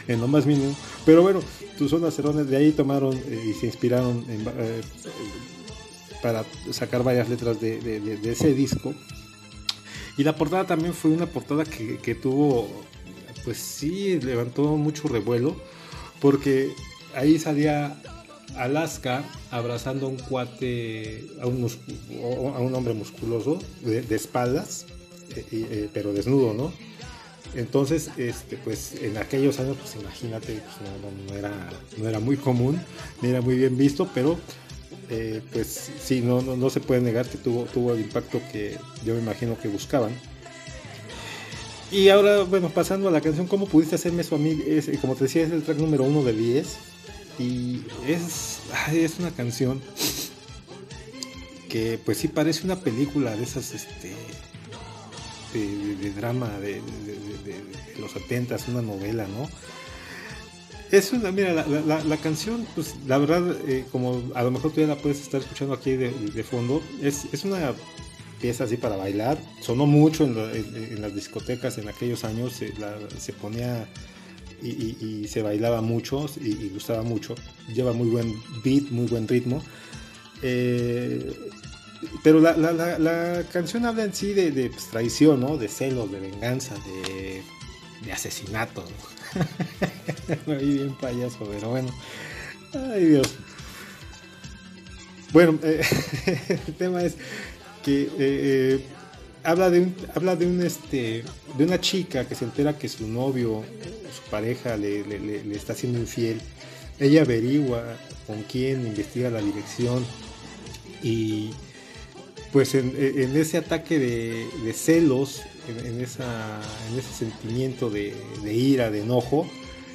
en lo más mínimo. Pero bueno, tus zonas de ahí tomaron eh, y se inspiraron eh, para sacar varias letras de, ese disco. Y la portada también fue una portada que, que tuvo pues sí levantó mucho revuelo porque ahí salía Alaska abrazando a un cuate, a un, hombre musculoso de, espaldas, eh, eh, pero desnudo, ¿no? Entonces, este, pues en aquellos años, pues imagínate, pues, no, era, no era muy común, ni era muy bien visto, pero eh, pues sí, no, no, no, se puede negar que tuvo, tuvo el impacto que yo me imagino que buscaban. Y ahora, bueno, pasando a la canción, ¿cómo pudiste hacerme eso a mí? Es, como te decía, es el track número uno de 10. Y es, es una canción que pues sí parece una película de esas, este, de, drama de, los 70, una novela, ¿no? Es una, mira, la, canción, pues la verdad, eh, como a lo mejor tú ya la puedes estar escuchando aquí de, fondo, es, es una pieza así para bailar. Sonó mucho en, las discotecas en aquellos años, se, ponía y, se bailaba mucho y, gustaba mucho. Lleva muy buen beat, muy buen ritmo. Eh, pero la, canción habla en sí de, pues, traición, ¿no? de celos, de venganza, de, asesinato. ¿no? bien payaso, pero bueno. Ay Dios. Bueno, eh, el tema es que eh, eh, habla de un, habla de un este de una chica que se entera que su novio su pareja le, está siendo infiel ella averigua con quién investiga la dirección y pues en, ese ataque de, celos en, esa, en ese sentimiento de, ira de enojo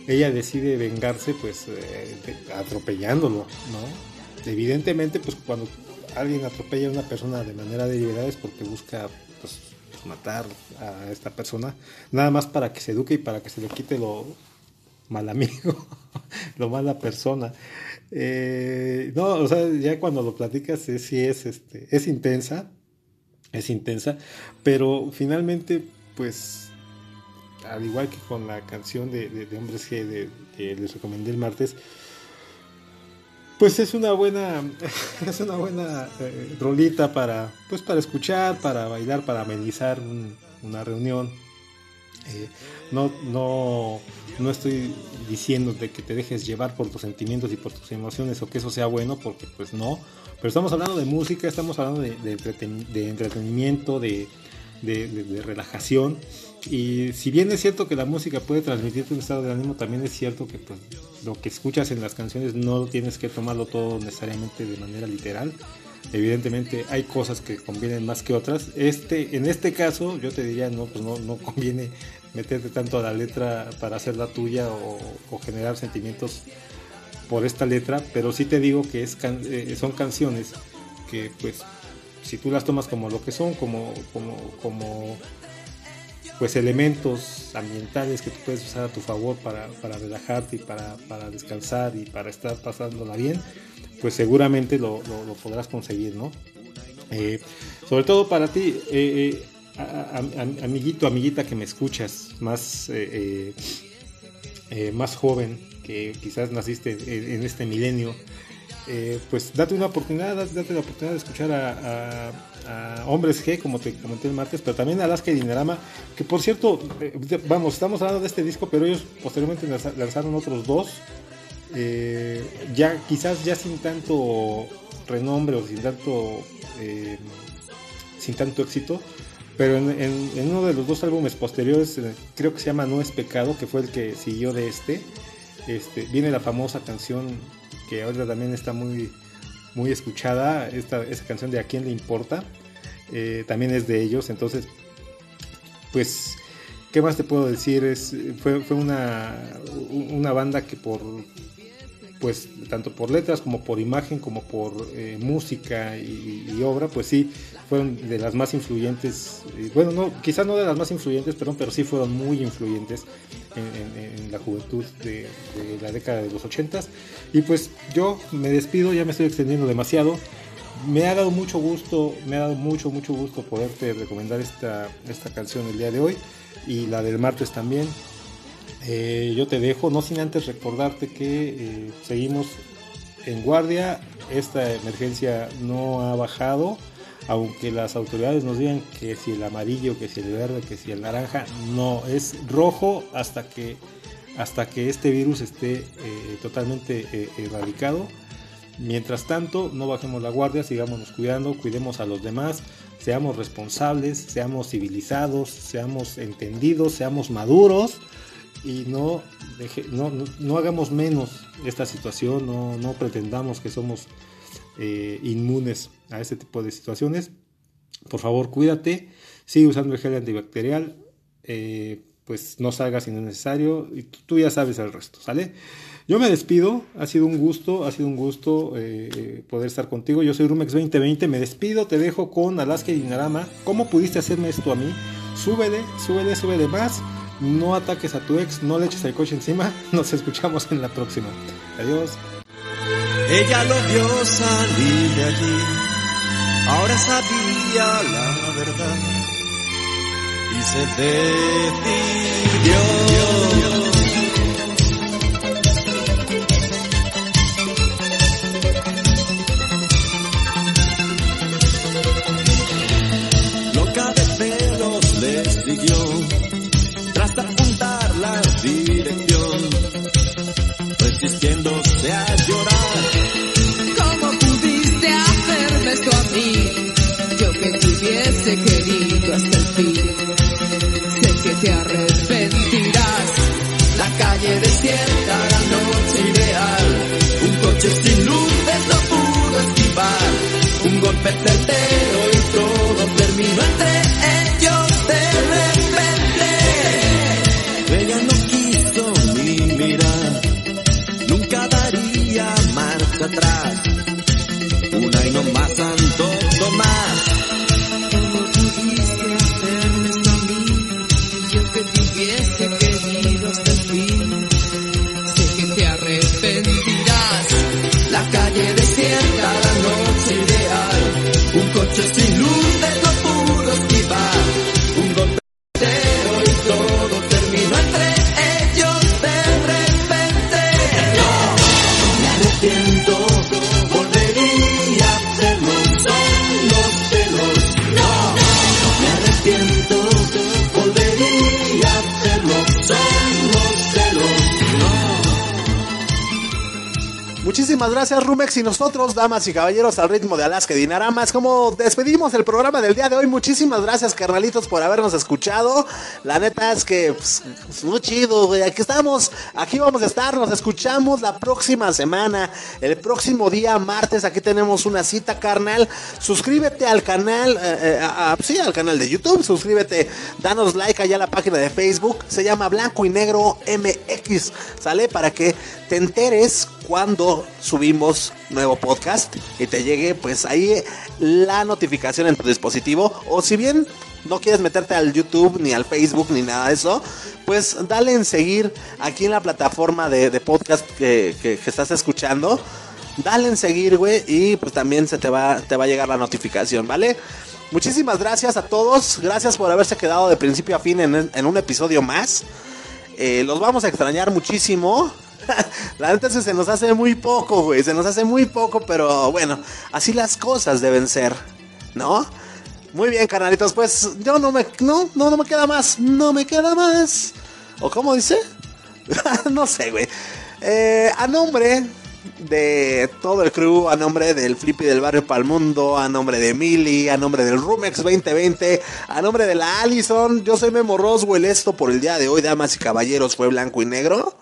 ella decide vengarse pues eh, atropellándolo no evidentemente pues cuando alguien atropella a una persona de manera deliberada es porque busca pues, matar a esta persona, nada más para que se eduque y para que se le quite lo mal amigo, lo mala persona. Eh, no, o sea, ya cuando lo platicas es, sí es, este, es intensa, es intensa, pero finalmente, pues, al igual que con la canción de, de, Hombres que les recomendé el martes, pues es una buena, es una buena eh, rolita para, pues para escuchar, para bailar, para amenizar una reunión. Eh, no, no, no estoy diciéndote que te dejes llevar por tus sentimientos y por tus emociones o que eso sea bueno, porque pues no. Pero estamos hablando de música, estamos hablando de, de, entretenimiento, de, relajación. Y si bien es cierto que la música puede transmitirte un estado de ánimo, también es cierto que pues, lo que escuchas en las canciones no tienes que tomarlo todo necesariamente de manera literal. Evidentemente hay cosas que convienen más que otras. Este, en este caso, yo te diría, no, pues no, no conviene meterte tanto a la letra para hacerla tuya o, generar sentimientos por esta letra, pero sí te digo que es eh, son canciones que pues si tú las tomas como lo que son, como, como, como pues elementos ambientales que tú puedes usar a tu favor para, relajarte y para, descansar y para estar pasándola bien, pues seguramente lo, podrás conseguir, ¿no? Eh, sobre todo para ti, eh, amiguito, amiguita que me escuchas, más, eh, eh, más joven, que quizás naciste en, este milenio, eh, pues date una oportunidad, date la oportunidad de escuchar a, Hombres G, como te comenté el martes, pero también a Alaska y Dinarama, que por cierto, vamos, estamos hablando de este disco, pero ellos posteriormente lanzaron otros dos, ya quizás ya sin tanto renombre o sin tanto, sin tanto éxito, pero en, uno de los dos álbumes posteriores, eh, creo que se llama No es Pecado, que fue el que siguió de este, este viene la famosa canción que ahora también está muy, muy escuchada, esta, esa canción de A quién le importa, eh, también es de ellos, entonces, pues, ¿qué más te puedo decir? Es, fue, fue una, una banda que por pues tanto por letras como por imagen como por eh, música y, obra pues sí fueron de las más influyentes bueno no quizás no de las más influyentes perdón pero sí fueron muy influyentes en, la juventud de, la década de los ochentas. Y pues yo me despido ya me estoy extendiendo demasiado. Me ha dado mucho gusto me ha dado mucho mucho gusto poderte recomendar esta esta canción el día de hoy y la del martes también eh, yo te dejo, no sin antes recordarte que eh, seguimos en guardia, esta emergencia no ha bajado, aunque las autoridades nos digan que si el amarillo, que si el verde, que si el naranja, no, es rojo hasta que, hasta que este virus esté eh, totalmente erradicado. Mientras tanto, no bajemos la guardia, sigámonos cuidando, cuidemos a los demás, seamos responsables, seamos civilizados, seamos entendidos, seamos maduros y no, no, hagamos menos esta situación, no, pretendamos que somos eh, inmunes a este tipo de situaciones. Por favor, cuídate, sigue usando el gel antibacterial, eh, pues no salgas si no es necesario y tú, ya sabes el resto, ¿sale? Yo me despido, ha sido un gusto, ha sido un gusto eh, poder estar contigo. Yo soy Rumex 2020, me despido, te dejo con Alaska y Dinarama. ¿Cómo pudiste hacerme esto a mí? Súbele, súbele, súbele más no ataques a tu ex, no le eches el coche encima. Nos escuchamos en la próxima. Adiós. Ella lo vio salir de allí, ahora sabía la verdad y se decidió. La noche ideal. Un coche sin luces no pudo esquivar. Un golpe certero Gracias, Rumex. Y nosotros, damas y caballeros, al ritmo de Alaska y Dinaramas, como despedimos el programa del día de hoy. Muchísimas gracias, carnalitos, por habernos escuchado. La neta es que, pues, es muy chido, güey. Aquí estamos, aquí vamos a estar. Nos escuchamos la próxima semana, el próximo día, martes. Aquí tenemos una cita, carnal. Suscríbete al canal, eh, eh, a- sí, al canal de YouTube. Suscríbete, danos like allá a la página de Facebook. Se llama Blanco y Negro MX. ¿Sale? Para que te enteres cuando subimos nuevo podcast y te llegue pues ahí la notificación en tu dispositivo. O si bien no quieres meterte al YouTube ni al Facebook ni nada de eso pues dale en seguir aquí en la plataforma de, podcast que, estás escuchando. Dale en seguir güey y pues también se te va te va a llegar la notificación vale muchísimas gracias a todos. Gracias por haberse quedado de principio a fin en, en un episodio más. Eh, los vamos a extrañar muchísimo. La neta se nos hace muy poco, güey. Se nos hace muy poco, pero bueno, así las cosas deben ser, ¿no? Muy bien, canalitos. Pues yo no me, no, no, no me queda más. No me queda más. ¿O cómo dice? no sé, güey. Eh, a nombre de todo el crew, a nombre del Flippy del Barrio Palmundo, a nombre de Mili, a nombre del Rumex 2020, a nombre de la Allison, yo soy Memo Roswell. Esto por el día de hoy, damas y caballeros, fue blanco y negro.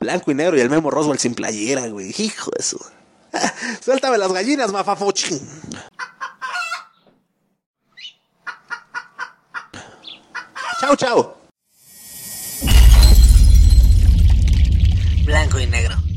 Blanco y negro y el Memo Roswell sin playera, güey. Hijo de su. Suéltame las gallinas, mafafochín. chao, chao. Blanco y negro.